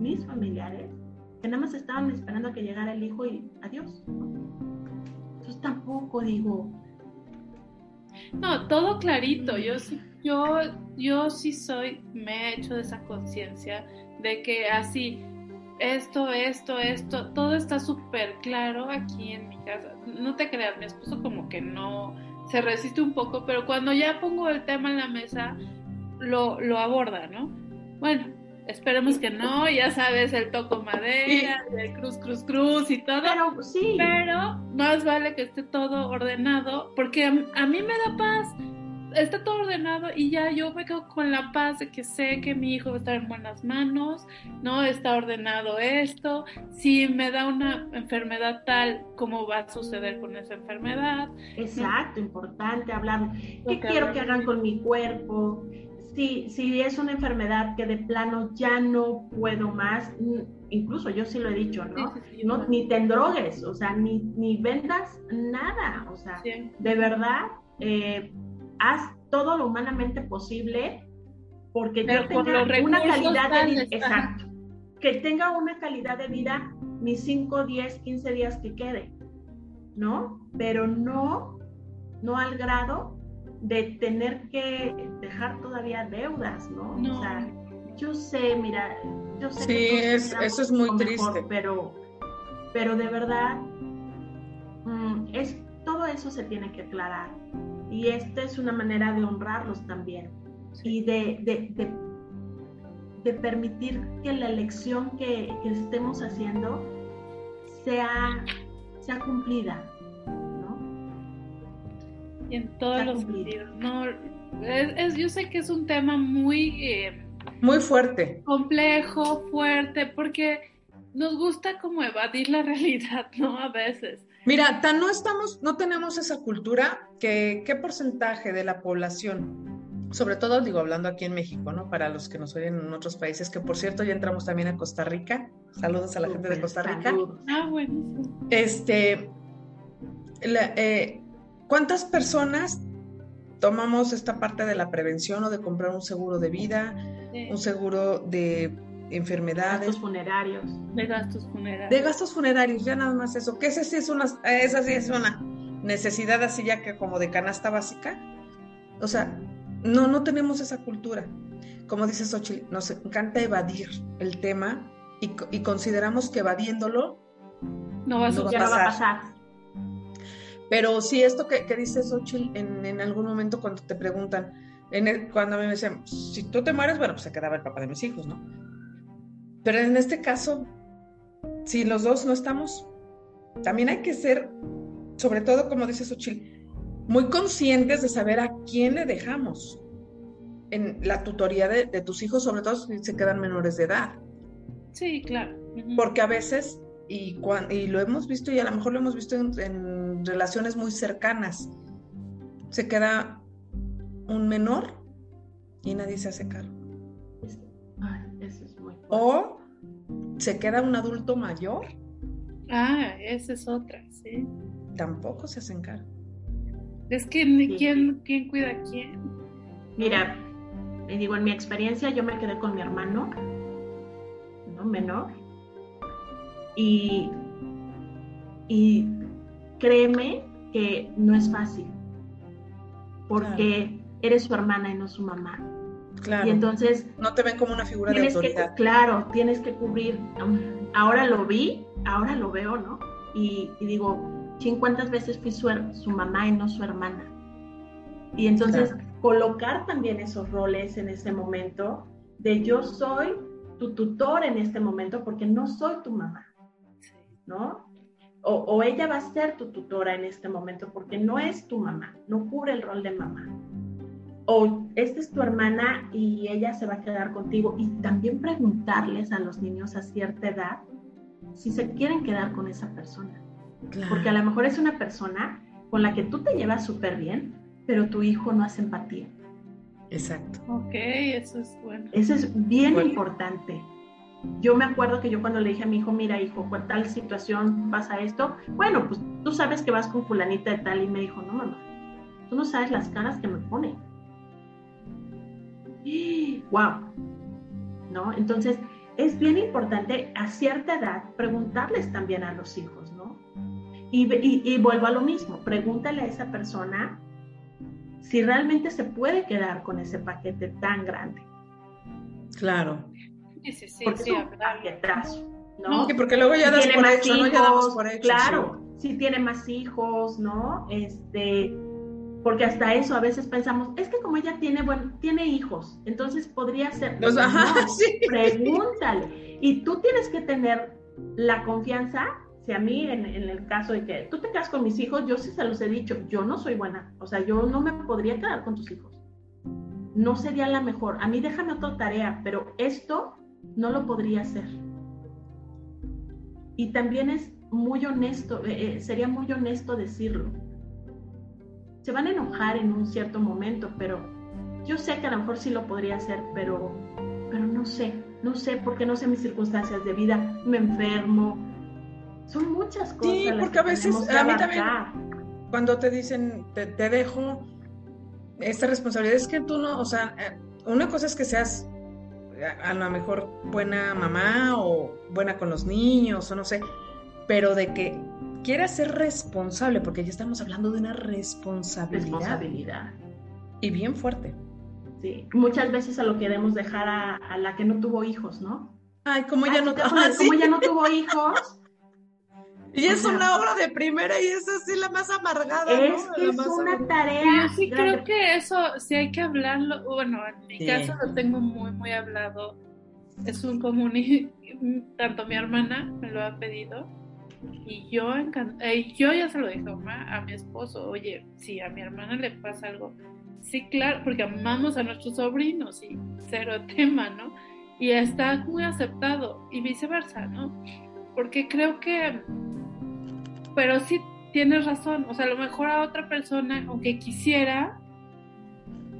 Mis familiares, que nada más estaban esperando a que llegara el hijo y adiós. Entonces tampoco digo. No, todo clarito. Yo sí, yo, yo sí soy, me he hecho de esa conciencia de que así, esto, esto, esto, todo está súper claro aquí en mi casa. No te creas, mi esposo como que no se resiste un poco, pero cuando ya pongo el tema en la mesa, lo, lo aborda, ¿no? Bueno, esperemos que no, ya sabes, el toco madera, el cruz, cruz, cruz y todo. Pero sí. Pero más vale que esté todo ordenado, porque a, a mí me da paz está todo ordenado y ya yo me quedo con la paz de que sé que mi hijo va a estar en buenas manos, ¿no? Está ordenado esto, si me da una enfermedad tal, ¿cómo va a suceder con esa enfermedad? Exacto, importante hablar. ¿Qué quiero que hagan con mi cuerpo? Si, si es una enfermedad que de plano ya no puedo más, incluso yo sí lo he dicho, ¿no? no ni te drogues, o sea, ni, ni vendas nada, o sea, de verdad, eh, haz todo lo humanamente posible porque yo tenga una calidad de vida, exacto, que tenga una calidad de vida mis 5, 10, 15 días que quede, ¿no? Pero no, no al grado de tener que dejar todavía deudas, ¿no? O sea, yo sé, mira, yo sé sí, que es, eso es muy triste, pero, pero de verdad, mm, es, todo eso se tiene que aclarar y esta es una manera de honrarlos también y de, de, de, permitir que la elección que, que, estemos haciendo sea, sea cumplida. ¿no? Y en todos los sentidos. No, es, yo sé que es un tema muy... Eh, muy fuerte. Complejo, fuerte, porque nos gusta como evadir la [LAUGHS] realidad, ¿no? A veces. Mira, tan no estamos, no tenemos esa cultura que qué porcentaje de la población, sobre todo digo hablando aquí en México, ¿no? Para los que nos oyen en otros países, que por cierto ya entramos también a Costa Rica. Saludos a la gente de Costa Rica. Ah, bueno. Este, eh, ¿cuántas personas tomamos esta parte de la prevención o de comprar un seguro de vida, un seguro de enfermedades. Gastos funerarios. De gastos funerarios. De gastos funerarios, ya nada más eso. Que esa sí es una, esa sí es una necesidad así ya que como de canasta básica. O sea, no, no tenemos esa cultura. Como dice Xochitl, nos encanta evadir el tema y, y consideramos que evadiéndolo no va a, no va a pasar. Pero sí, esto que, que dice Xochitl en, en, algún momento cuando te preguntan, en el, cuando a mí me dicen, si tú te mueres, bueno, pues se quedaba el papá de mis hijos, ¿no? Pero en este caso, si los dos no estamos, también hay que ser, sobre todo, como dice Xochitl, muy conscientes de saber a quién le dejamos en la tutoría de, de tus hijos, sobre todo si se quedan menores de edad. Sí, claro. Porque a veces, y, cuando, y lo hemos visto, y a lo mejor lo hemos visto en, en relaciones muy cercanas, se queda un menor y nadie se hace cargo. Ay, eso es muy o se queda un adulto mayor. Ah, esa es otra, sí. Tampoco se hacen cargo. Es que ¿quién, quién cuida a quién? Mira, le digo, en mi experiencia yo me quedé con mi hermano, ¿no? Menor. Y, y créeme que no es fácil, porque claro. eres su hermana y no su mamá. Claro. Y entonces... No te ven como una figura de autoridad. Que, claro, tienes que cubrir. Ahora lo vi, ahora lo veo, ¿no? Y, y digo, ¿cuántas veces fui su, su, mamá y no su hermana? Y entonces claro. colocar también esos roles en ese momento de yo soy tu tutor en este momento porque no soy tu mamá, ¿no? O, o, ella va a ser tu tutora en este momento porque no es tu mamá, no cubre el rol de mamá. O esta es tu hermana y ella se va a quedar contigo. Y también preguntarles a los niños a cierta edad si se quieren quedar con esa persona. Claro. Porque a lo mejor es una persona con la que tú te llevas súper bien, pero tu hijo no hace empatía. Exacto. Ok, eso es bueno. Eso es bien bueno. importante. Yo me acuerdo que yo cuando le dije a mi hijo, mira hijo, con tal situación pasa esto, bueno, pues tú sabes que vas con fulanita de tal y me dijo, no mamá, tú no sabes las caras que me pone. ¡Wow! ¿No? Entonces, es bien importante a cierta edad preguntarles también a los hijos, ¿no? Y, y, y, vuelvo a lo mismo, pregúntale a esa persona si realmente se puede quedar con ese paquete tan grande. Claro. Sí, sí, sí, porque sí, es un paquetazo, ¿no? Sí, porque luego ya das tiene por hecho, hijos, ¿no? Ya damos por hecho. Claro, sí. si tiene más hijos, ¿no? Este, porque hasta eso a veces pensamos, es que como ella tiene, bueno, tiene hijos, entonces podría ser. Pues, ajá, no, sí. Pregúntale. Y tú tienes que tener la confianza. Si a mí, en, en, el caso de que tú te quedas con mis hijos, yo sí se los he dicho, yo no soy buena. O sea, yo no me podría quedar con tus hijos. No sería la mejor. A mí déjame otra tarea, pero esto no lo podría hacer. Y también es muy honesto, eh, sería muy honesto decirlo se van a enojar en un cierto momento, pero yo sé que a lo mejor sí lo podría hacer, pero, pero no sé, no sé, porque no sé mis circunstancias de vida, me enfermo, son muchas cosas. Sí, porque a veces, a mí también, cuando te dicen, te, te, dejo esta responsabilidad, es que tú no, o sea, una cosa es que seas a lo mejor buena mamá o buena con los niños, o no sé, pero de que quiera ser responsable, porque ya estamos hablando de una responsabilidad. Responsabilidad. Y bien fuerte. Sí, muchas veces a lo queremos dejar a, a la que no tuvo hijos, ¿no? Ay, como ella no, ah, [LAUGHS] como no tuvo hijos. Y es o sea, una obra de primera y es así la más amargada. Es ¿no? que la es una amargada. tarea. Yo sí grande. creo que eso sí hay que hablarlo. Bueno, en mi Sí. caso lo tengo muy, muy hablado. Es un común y [LAUGHS] tanto mi hermana me lo ha pedido y yo, eh, yo ya se lo dije a, a mi esposo, oye, si a mi hermana le pasa algo, sí, claro, porque amamos a nuestros sobrinos y cero [LAUGHS] tema, ¿no? Y está muy aceptado y viceversa, ¿no? Porque creo que, pero sí tienes razón, o sea, a lo mejor a otra persona, aunque quisiera,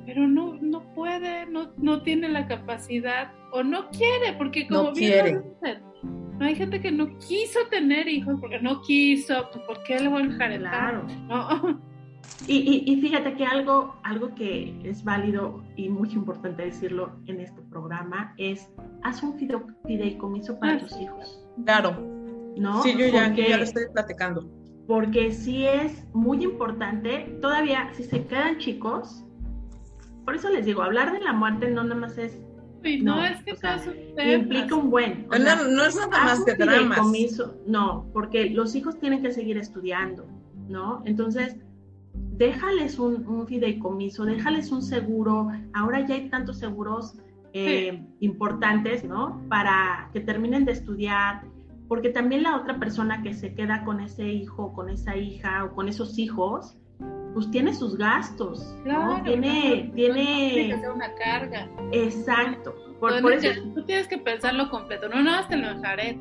pero no, no puede, no, no tiene la capacidad o no quiere, porque como No bien quiere. dicen, no hay gente que no quiso tener hijos porque no quiso, pues ¿por qué le voy a enjaretar? Claro. ¿No? [LAUGHS] Y, y, fíjate que algo, algo que es válido y muy importante decirlo en este programa es, haz un fideicomiso para ah. tus hijos. Claro. ¿No? Sí, yo ya, ya lo estoy platicando. Porque sí es muy importante, todavía si se quedan chicos, por eso les digo, hablar de la muerte no nada más es no, es que implica un buen. no, no, es nada más que dramas. No, porque los hijos tienen que seguir estudiando, ¿no? Entonces, déjales un, fideicomiso, déjales un seguro. Ahora ya hay tantos seguros eh, importantes, ¿no? Para que terminen de estudiar, porque también la otra persona que se queda con ese hijo, con esa hija o con esos hijos, pues tiene sus gastos, ¿no? Tiene, tiene... Tiene que ser una carga. Exacto. Por, eso... Tú tienes que pensarlo completo, no, no, te lo dejaré,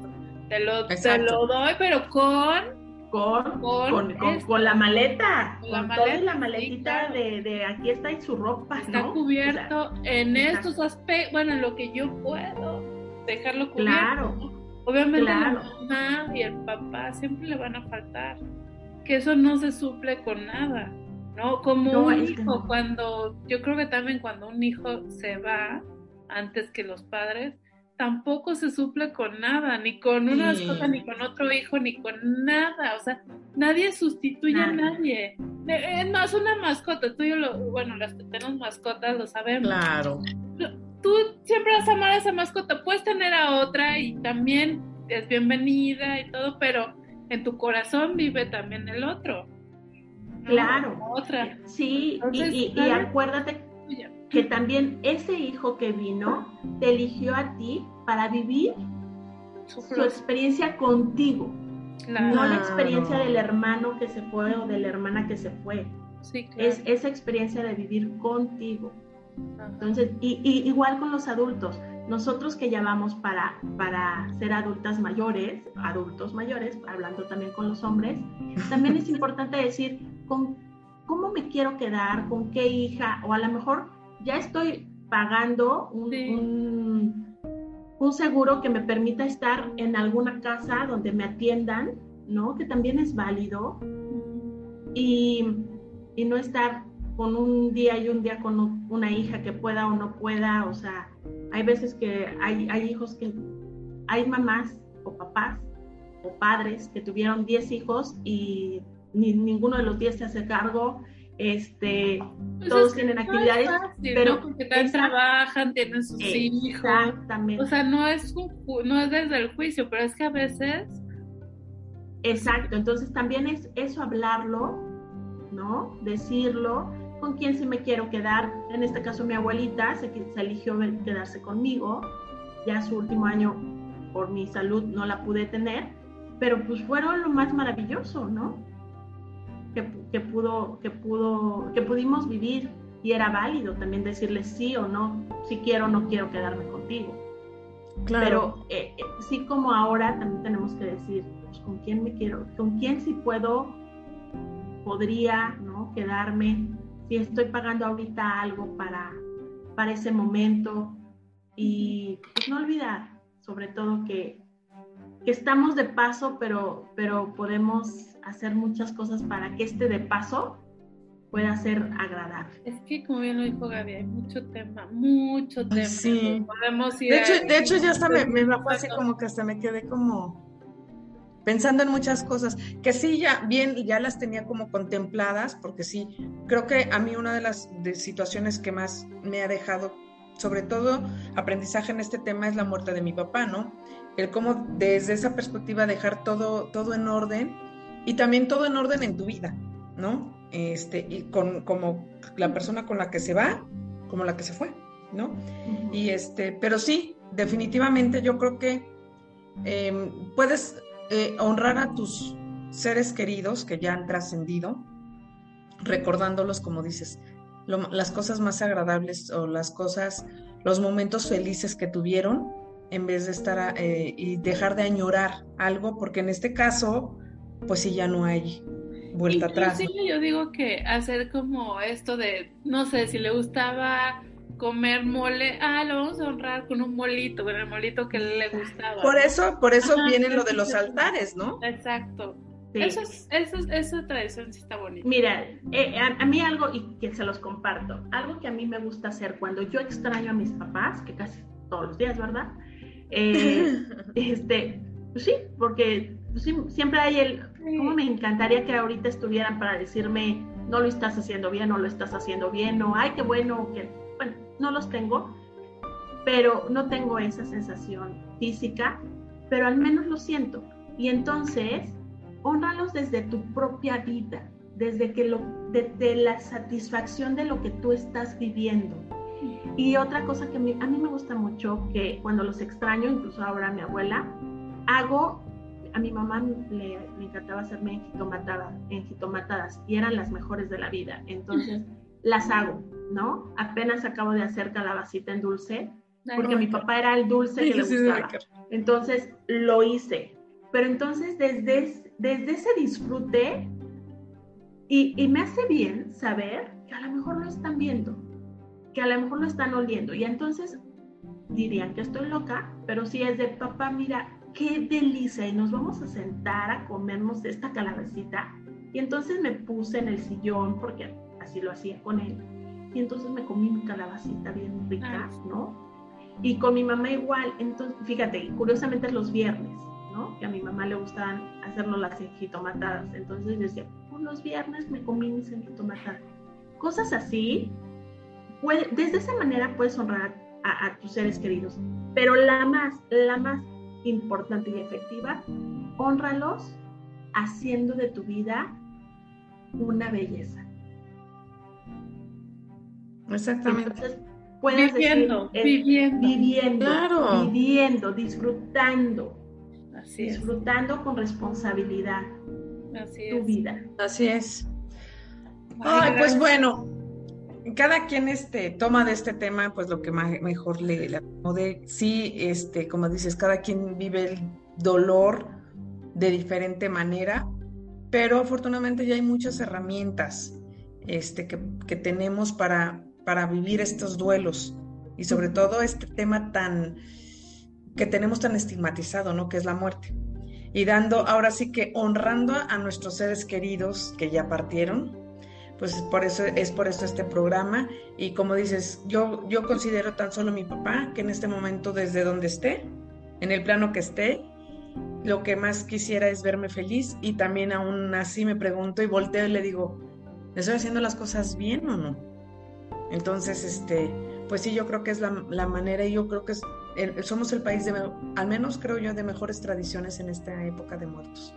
te lo, te lo doy, pero con... Con, con, con, la maleta, con, la maleta, la maletita de, de, aquí está y su ropa, Está cubierto en estos aspectos, bueno, en lo que yo puedo dejarlo cubierto. Claro. Obviamente la mamá y el papá siempre le van a faltar, que eso no se suple con nada. ¿No? Como un hijo, cuando, yo creo que también cuando un hijo se va antes que los padres, tampoco se suple con nada, ni con una mascota, ni con otro hijo, ni con nada, o sea, nadie sustituye a nadie. Es más, una mascota, tú y yo, lo, bueno, las que tenemos mascotas lo sabemos. Claro. Tú siempre vas a amar a esa mascota, puedes tener a otra y también es bienvenida y todo, pero en tu corazón vive también el otro. Claro. Otra. Sí, y, acuérdate que también ese hijo que vino te eligió a ti para vivir su, experiencia contigo. No la experiencia del hermano que se fue o de la hermana que se fue. Es esa experiencia de vivir contigo. Entonces, y, igual con los adultos, nosotros que ya vamos para, para ser adultas mayores, adultos mayores, hablando también con los hombres, también es importante decir, con cómo me quiero quedar, con qué hija, o a lo mejor ya estoy pagando un, un, seguro que me permita estar en alguna casa donde me atiendan, ¿no? Que también es válido. Y, y no estar con un día y un día con una hija que pueda o no pueda, o sea, hay veces que hay, hay hijos que, hay mamás o papás o padres que tuvieron 10 hijos y ni, ninguno de los 10 se hace cargo. Este, pues todos tienen actividades, pero porque también trabajan, tienen sus hijos. Exactamente. O sea, no es, no es desde el juicio, pero es que a veces. Exacto, entonces también es eso hablarlo, ¿no? Decirlo, con quién sí me quiero quedar. En este caso, mi abuelita se, se eligió quedarse conmigo. Ya su último año, por mi salud, no la pude tener, pero pues fueron lo más maravilloso, ¿no? Que, pudo, que, pudo, que pudimos vivir y era válido también decirle sí o no, si quiero o no quiero quedarme contigo. Claro. Pero eh, eh, sí como ahora también tenemos que decir, pues, con quién me quiero, con quién sí puedo, podría, ¿no? Quedarme, si estoy pagando ahorita algo para, para ese momento y pues, no olvidar, sobre todo que, que estamos de paso, pero, pero podemos hacer muchas cosas para que este de paso pueda ser agradable. Es que como bien lo dijo Gaby, hay mucho tema, mucho tema. Sí. Podemos ir de, hecho, de hecho, ya hasta me, me bajó así como que hasta me quedé como pensando en muchas cosas, que sí, ya bien, ya las tenía como contempladas, porque sí, creo que a mí una de las situaciones que más me ha dejado, sobre todo aprendizaje en este tema, es la muerte de mi papá, ¿no? El cómo desde esa perspectiva dejar todo, todo en orden y también todo en orden en tu vida, ¿no? Este, y con, como la persona con la que se va, como la que se fue, ¿no? Y este, pero sí, definitivamente yo creo que em, puedes eh, honrar a tus seres queridos que ya han trascendido, recordándolos, como dices, las cosas más agradables o las cosas, los momentos felices que tuvieron, en vez de estar eh, y dejar de añorar algo, porque en este caso, pues sí ya no hay vuelta atrás. Yo digo que hacer como esto de, no sé, si le gustaba comer mole, ah, lo vamos a honrar con un molito, con el molito que le gustaba. Por eso, por eso viene lo de los altares, ¿no? Exacto. Eso es, eso, esa tradición sí está bonita. Mira, eh, a, mí algo, y que se los comparto, algo que a mí me gusta hacer cuando yo extraño a mis papás, que casi todos los días, ¿verdad? Eh, [LAUGHS] este, pues sí, porque siempre hay el, ¿cómo me encantaría que ahorita estuvieran para decirme, no lo estás haciendo bien, no lo estás haciendo bien, o ay, qué bueno, que, bueno, no los tengo, pero no tengo esa sensación física, pero al menos lo siento. Y entonces, honralos desde tu propia vida, desde que lo, desde la satisfacción de lo que tú estás viviendo. Y otra cosa que a mí, me gusta mucho, que cuando los extraño, incluso ahora a mi abuela, hago, a mi mamá le, encantaba hacerme enjitomatadas y eran las mejores de la vida. Entonces, las hago, ¿no? Apenas acabo de hacer calabacita en dulce, porque mi papá era el dulce que le gustaba. Entonces, lo hice. Pero entonces, desde, desde ese disfrute, y, y me hace bien saber que a lo mejor lo están viendo, que a lo mejor lo están oliendo. Y entonces dirían que estoy loca, pero si es de papá, mira, qué delicia. Y nos vamos a sentar a comernos esta calabacita. Y entonces me puse en el sillón, porque así lo hacía con él. Y entonces me comí mi calabacita bien rica, ¿no? Y con mi mamá igual. Entonces, fíjate, curiosamente los viernes, ¿no? Que a mi mamá le gustaban hacernos las enjitomatadas. Entonces decía, por los viernes me comí mis enjitomatadas. Cosas así desde esa manera puedes honrar a, tus seres queridos. Pero la más, la más importante y efectiva, honralos haciendo de tu vida una belleza. Exactamente. Entonces, puedes viviendo, viviendo, viviendo, viviendo, disfrutando, disfrutando con responsabilidad Así tu vida. Así es. Ay, pues bueno, cada quien este, toma de este tema pues lo que mejor le, le acomode. Sí, este, como dices, cada quien vive el dolor de diferente manera, pero afortunadamente ya hay muchas herramientas este, que, que tenemos para, para vivir estos duelos y sobre todo este tema tan que tenemos tan estigmatizado, ¿no? Que es la muerte. Y dando, ahora sí que honrando a nuestros seres queridos que ya partieron, pues por eso es por eso este programa y como dices, yo yo considero tan solo mi papá que en este momento desde donde esté, en el plano que esté, lo que más quisiera es verme feliz y también aún así me pregunto y volteo y le digo, ¿estoy haciendo las cosas bien o no? Entonces, este, pues sí, yo creo que es la, la manera y yo creo que somos el país de, al menos creo yo, de mejores tradiciones en esta época de muertos.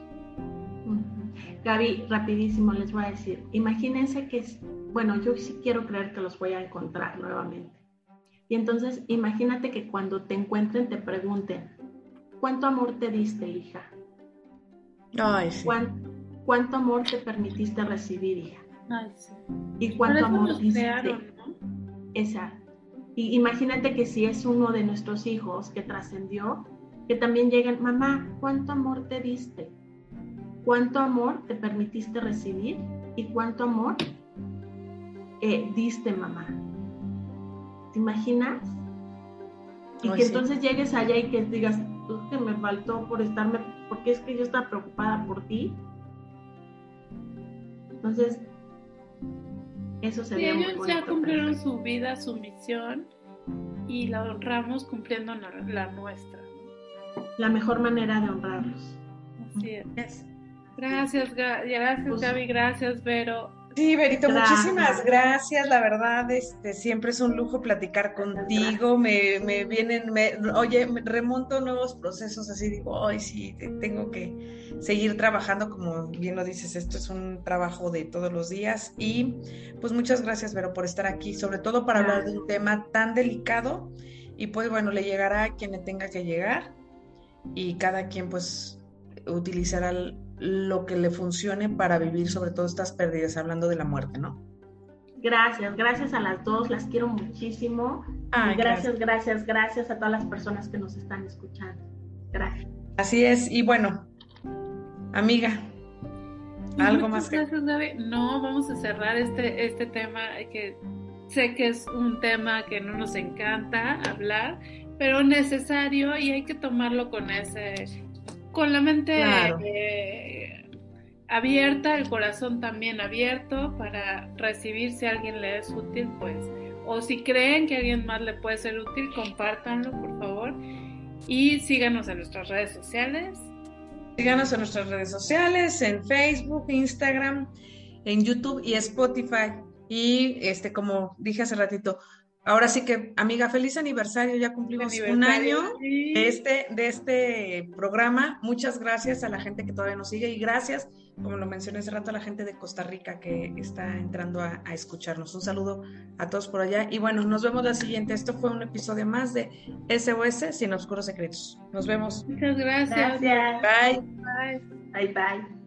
Gaby, rapidísimo les voy a decir, imagínense que, bueno, yo sí quiero creer que los voy a encontrar nuevamente. Y entonces, imagínate que cuando te encuentren te pregunten, ¿cuánto amor te diste, hija? Ay, sí. ¿Cuánto, amor te permitiste recibir, hija? Ay, sí. ¿Y cuánto amor diste? Exacto. Y imagínate que si es uno de nuestros hijos que trascendió, que también lleguen, mamá, ¿cuánto amor te diste? Cuánto amor te permitiste recibir y cuánto amor eh, diste, mamá. ¿Te imaginas? Y que entonces llegues allá y que digas, que me faltó por estarme, porque es que yo estaba preocupada por ti. Entonces, eso sería sí, ellos ya cumplieron su vida, su misión, y la honramos cumpliendo la, nuestra. La mejor manera de honrarlos. Así es. Gracias, gracias pues Gaby, gracias Vero. Sí, Verito, muchísimas gracias. La verdad, este, siempre es un lujo platicar contigo. Me, me vienen, me, oye, me remonto nuevos procesos, así digo, ay, sí, tengo que seguir trabajando, como bien lo dices, esto es un trabajo de todos los días. Y pues muchas gracias, Vero, por estar aquí, sobre todo para hablar de un tema tan delicado. Y pues bueno, le llegará a quien le tenga que llegar y cada quien pues utilizará el lo que le funcione para vivir sobre todo estas pérdidas, hablando de la muerte, ¿no? Gracias, gracias a las dos, las quiero muchísimo. gracias, gracias, gracias, a todas las personas que nos están escuchando. Gracias. Así es, y bueno, amiga, algo más. Gracias, No, vamos a cerrar este, este tema que sé que es un tema que no nos encanta hablar, pero necesario y hay que tomarlo con ese con la mente abierta, el corazón también abierto para recibir si a alguien le es útil, pues, o si creen que a alguien más le puede ser útil, compártanlo, por favor. Y síganos en nuestras redes sociales. Síganos en nuestras redes sociales, en Facebook, Instagram, en YouTube y Spotify. Y este, como dije hace ratito, ahora sí que, amiga, feliz aniversario, ya cumplimos un año de este, de este programa. Muchas gracias a la gente que todavía nos sigue y gracias, como lo mencioné hace rato, a la gente de Costa Rica que está entrando a, escucharnos. Un saludo a todos por allá. Y bueno, nos vemos la siguiente. Esto fue un episodio más de SOS Sin Oscuros Secretos. Nos vemos. Muchas gracias. Gracias. Bye. Bye. Bye, bye.